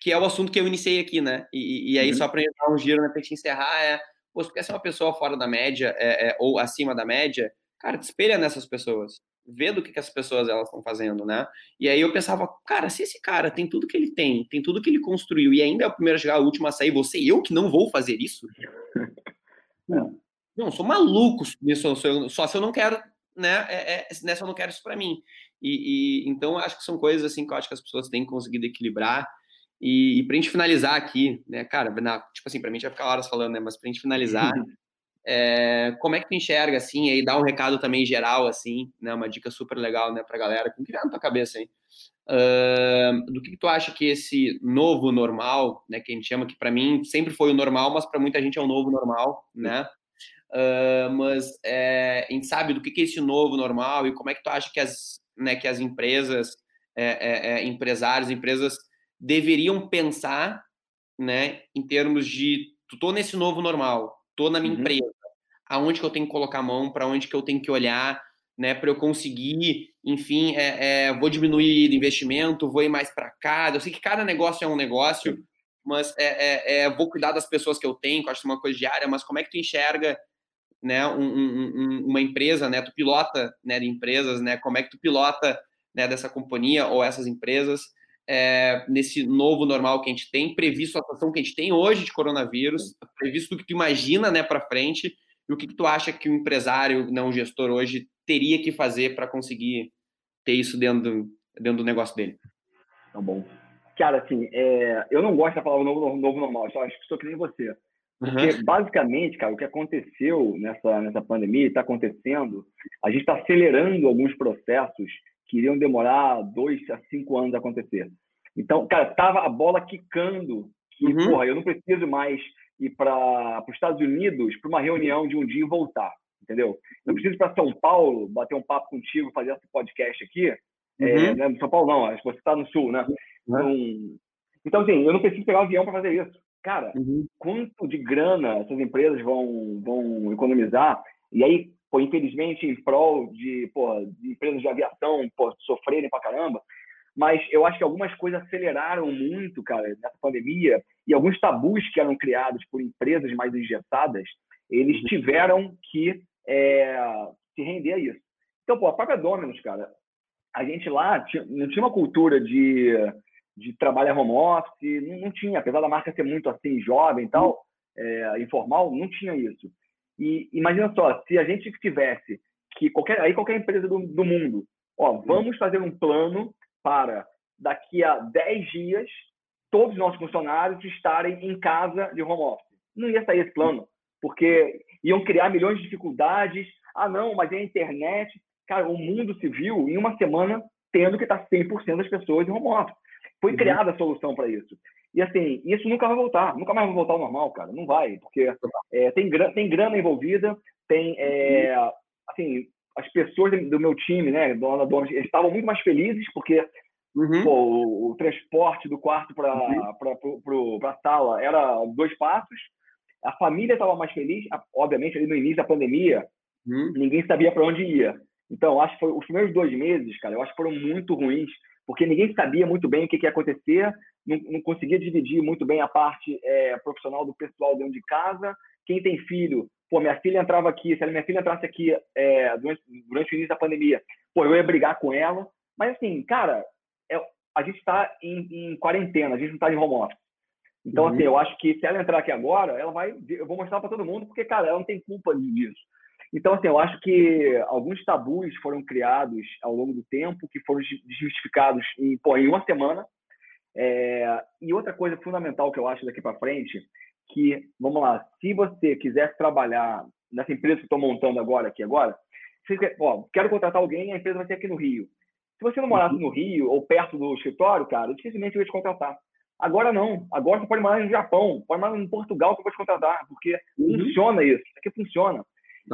que é o assunto que eu iniciei aqui, né? E, e aí, uhum. só para dar um giro, né, para te encerrar, é, pô, se quer ser uma pessoa fora da média é, é, ou acima da média, cara, te espelha nessas pessoas, vê do que, que as pessoas elas estão fazendo, né? E aí eu pensava, cara, se esse cara tem tudo que ele tem, tem tudo que ele construiu e ainda é o primeiro a chegar, o último a sair, você eu que não vou fazer isso? não, não, sou maluco nisso, só se eu não quero, né? É, é, se eu não quero isso para mim. E, e, então acho que são coisas assim que eu acho que as pessoas têm conseguido equilibrar. E, e para a gente finalizar aqui, né, cara, na, tipo assim, para mim já ficar horas falando, né, mas para a gente finalizar, é, como é que tu enxerga, assim, aí dá um recado também geral, assim, né, uma dica super legal, né, para galera, com que na tua cabeça, hein? Uh, do que, que, tu acha que esse novo normal, né, que a gente chama, que para mim sempre foi o normal, mas para muita gente é o novo normal, né? Uh, mas é, a gente sabe do que, que é esse novo normal e como é que tu acha que as, né, que as empresas, é, é, empresários, empresas deveriam pensar, né, em termos de, tô nesse novo normal, tô na minha uhum. empresa, aonde que eu tenho que colocar a mão, para onde que eu tenho que olhar, né, para eu conseguir, enfim, é, é, vou diminuir o investimento, vou ir mais para cá. Eu sei que cada negócio é um negócio, mas é, é, é, vou cuidar das pessoas que eu tenho, que eu acho que é uma coisa diária. Mas como é que tu enxerga, né, um, um, uma empresa, né, tu pilota, né, de empresas, né, como é que tu pilota, né, dessa companhia ou essas empresas? É, nesse novo normal que a gente tem, previsto a situação que a gente tem hoje de coronavírus, previsto o que tu imagina né, para frente, e o que, que tu acha que o empresário, não o gestor hoje, teria que fazer para conseguir ter isso dentro do, dentro do negócio dele? Tá bom. Cara, assim, é, eu não gosto da palavra novo, novo normal, eu só acho que sou que nem você. Porque, uhum. basicamente, cara, o que aconteceu nessa, nessa pandemia e está acontecendo, a gente está acelerando alguns processos que iriam demorar dois a cinco anos a acontecer. Então, cara, tava a bola quicando que, uhum. porra, eu não preciso mais ir para os Estados Unidos para uma reunião de um dia e voltar, entendeu? Não preciso ir para São Paulo, bater um papo contigo, fazer esse podcast aqui. É, uhum. É, né? São Paulo não, acho que você está no Sul, né? Uhum. Então, assim, eu não preciso pegar o avião para fazer isso. Cara, uhum. quanto de grana essas empresas vão, vão economizar? E aí, pô, infelizmente, em prol de, pô, de empresas de aviação pô, sofrerem pra caramba. Mas eu acho que algumas coisas aceleraram muito, cara, nessa pandemia, e alguns tabus que eram criados por empresas mais engessadas, eles uhum. tiveram que é, se render a isso. Então, pô, a própria Domino's, cara, a gente lá tinha, não tinha uma cultura de, de trabalhar home office, não, não, tinha, apesar da marca ser muito assim, jovem e tal, é, informal, não tinha isso. E imagina só, se a gente tivesse que qualquer, aí qualquer empresa do, do mundo, ó, vamos fazer um plano para daqui a 10 dias todos os nossos funcionários estarem em casa de home office. Não ia sair esse plano, porque iam criar milhões de dificuldades. Ah, não, mas é a internet. Cara, o mundo viu em uma semana tendo que estar 100% das pessoas em home office. Foi uhum. criada a solução para isso. E assim, isso nunca vai voltar, nunca mais vai voltar ao normal, cara. Não vai, porque é, tem, tem grana envolvida, tem, é, assim, as pessoas do meu time, né, dona dona, eles estavam muito mais felizes porque uhum. pô, o, o, transporte do quarto para uhum. a sala era dois passos, a família estava mais feliz, obviamente ali no início da pandemia, uhum. ninguém sabia para onde ia. Então, acho que foi, os primeiros dois meses, cara, eu acho que foram muito ruins, porque ninguém sabia muito bem o que, que ia acontecer, não, não, conseguia dividir muito bem a parte é, profissional do pessoal dentro de casa. Quem tem filho, pô, minha filha entrava aqui, se a minha filha entrasse aqui é, durante, durante, o início da pandemia, pô, eu ia brigar com ela. Mas assim, cara, é, a gente está em, em, quarentena, a gente não está de home office. Então, uhum. assim, eu acho que se ela entrar aqui agora, ela vai. Eu vou mostrar para todo mundo, porque, cara, ela não tem culpa disso. Então, assim, eu acho que alguns tabus foram criados ao longo do tempo, que foram desmistificados em, pô, em uma semana. É... E outra coisa fundamental que eu acho daqui para frente, que, vamos lá, se você quiser trabalhar nessa empresa que estou montando agora, aqui agora, você ó, quero contratar alguém, a empresa vai ser aqui no Rio. Se você não morasse uhum. no Rio ou perto do escritório, cara, dificilmente eu ia te contratar. Agora não. Agora você pode morar no Japão, pode morar em Portugal que eu vou te contratar, porque uhum. funciona isso. Isso aqui funciona.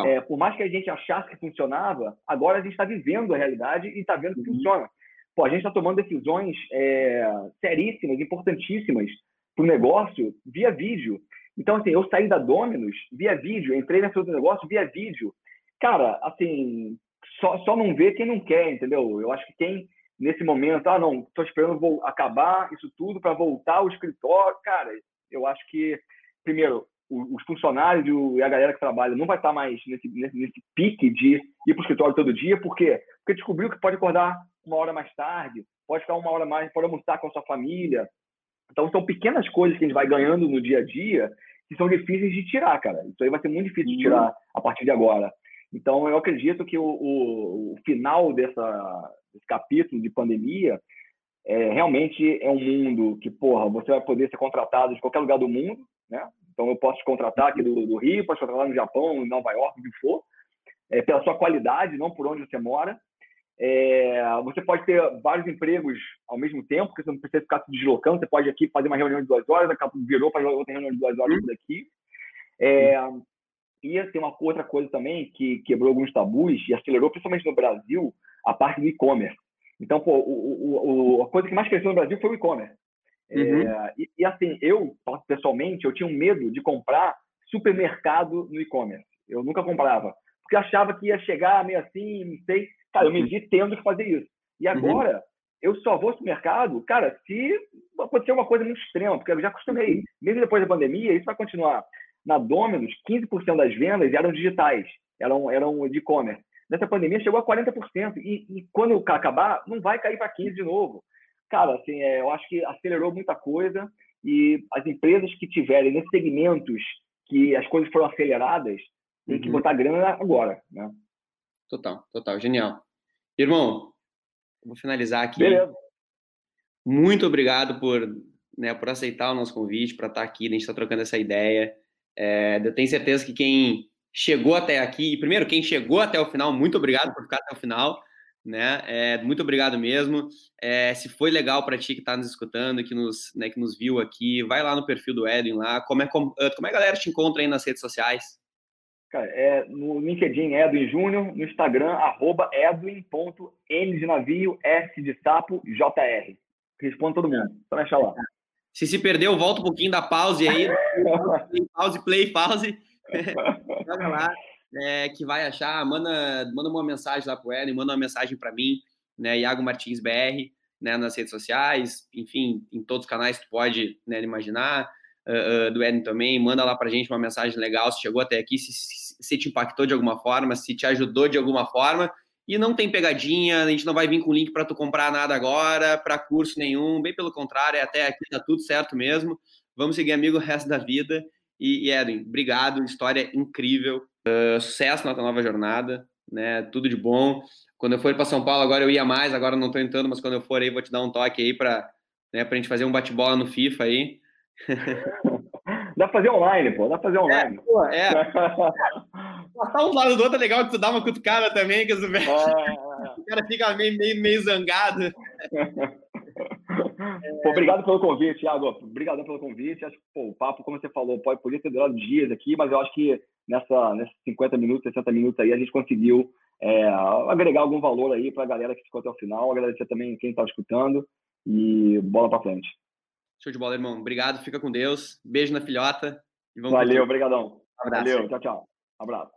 É, por mais que a gente achasse que funcionava, agora a gente está vivendo a realidade e está vendo que uhum. funciona. Pô, a gente está tomando decisões é, seríssimas, importantíssimas para o negócio via vídeo. Então, assim, eu saí da Dominus via vídeo, entrei nesse outro negócio via vídeo. Cara, assim, só, só não vê quem não quer, entendeu? Eu acho que quem, nesse momento, ah, não, estou esperando vou acabar isso tudo para voltar ao escritório, cara, eu acho que, primeiro, os funcionários e a galera que trabalha não vai estar mais nesse, nesse, nesse pique de ir para o escritório todo dia, por quê? Porque descobriu que pode acordar uma hora mais tarde, pode ficar uma hora mais, pode almoçar com a sua família. Então, são pequenas coisas que a gente vai ganhando no dia a dia que são difíceis de tirar, cara. Isso aí vai ser muito difícil de tirar a partir de agora. Então, eu acredito que o, o, o final dessa, desse capítulo de pandemia é, realmente é um mundo que, porra, você vai poder ser contratado de qualquer lugar do mundo, né? Então, eu posso te contratar aqui do, do Rio, posso te contratar no Japão, em Nova York, o que for, é, pela sua qualidade, não por onde você mora. É, você pode ter vários empregos ao mesmo tempo, porque você não precisa ficar se deslocando. Você pode aqui fazer uma reunião de duas horas, virou para outra reunião de duas horas por aqui. É, e tem uma outra coisa também que quebrou alguns tabus e acelerou, principalmente no Brasil, a parte do e-commerce. Então, pô, o, o, a coisa que mais cresceu no Brasil foi o e-commerce. Uhum. É, e, e, assim, eu, pessoalmente, eu tinha um medo de comprar supermercado no e-commerce. Eu nunca comprava. Porque achava que ia chegar meio assim, não sei. Cara, eu me vi tendo que fazer isso. E uhum. agora, uhum. eu só vou ao supermercado, cara, se acontecer uma coisa muito extrema, porque eu já acostumei. Mesmo depois da pandemia, isso vai continuar. Na Domino's, 15% das vendas eram digitais, eram, eram de e-commerce. Nessa pandemia chegou a 40%. E, e quando acabar, não vai cair para 15% de novo cara, assim, é, eu acho que acelerou muita coisa e as empresas que tiverem nesses segmentos que as coisas foram aceleradas têm uhum. que botar grana agora, né? Total, total, genial. Irmão, vou finalizar aqui. Beleza. Muito obrigado por, né, por aceitar o nosso convite, para estar aqui, a gente está trocando essa ideia. É, eu tenho certeza que quem chegou até aqui, primeiro, quem chegou até o final, muito obrigado por ficar até o final né? É, muito obrigado mesmo. É, se foi legal para ti que está nos escutando, que nos, né, que nos viu aqui, vai lá no perfil do Edwin lá. Como é, como, como é que a galera te encontra aí nas redes sociais? Cara, é, no LinkedIn, Edwin Júnior, no Instagram, arroba edwin.n de navio, s de sapo, jr. Respondo todo mundo, só lá. Se se perdeu, volta um pouquinho da pause aí. pause, play, pause. Joga lá é, que vai achar, manda, manda uma mensagem lá pro Ellen, manda uma mensagem para mim, né, Iago Martins BR, né, nas redes sociais, enfim, em todos os canais que tu pode né, imaginar, uh, do Eden também, manda lá pra gente uma mensagem legal, se chegou até aqui, se, se te impactou de alguma forma, se te ajudou de alguma forma, E não tem pegadinha, a gente não vai vir com link para tu comprar nada agora, para curso nenhum, bem pelo contrário, até aqui tá tudo certo mesmo. Vamos seguir amigo o resto da vida. E, e Edwin, obrigado, história incrível, uh, sucesso na tua nova jornada, né? Tudo de bom. Quando eu for para São Paulo, agora eu ia mais, agora não estou entrando, mas quando eu for aí, vou te dar um toque aí para né, a gente fazer um bate-bola no FIFA aí. Dá pra fazer online, pô. Dá pra fazer online. É, pô, é. Passar um lado do outro é legal que tu dá uma cutucada também, que os... é. o cara fica meio, meio, meio zangado. Pô, obrigado pelo convite, Thiago. Obrigado pelo convite. Acho que pô, o papo, como você falou, pode, podia ter durado dias aqui, mas eu acho que nessa, nesses 50 minutos, 60 minutos aí, a gente conseguiu é, agregar algum valor aí para a galera que ficou até o final. Agradecer também quem estava escutando e bola para frente. Show de bola, irmão. Obrigado, fica com Deus. Beijo na filhota. Valeu, obrigadão. Um Valeu, tchau, tchau. Abraço.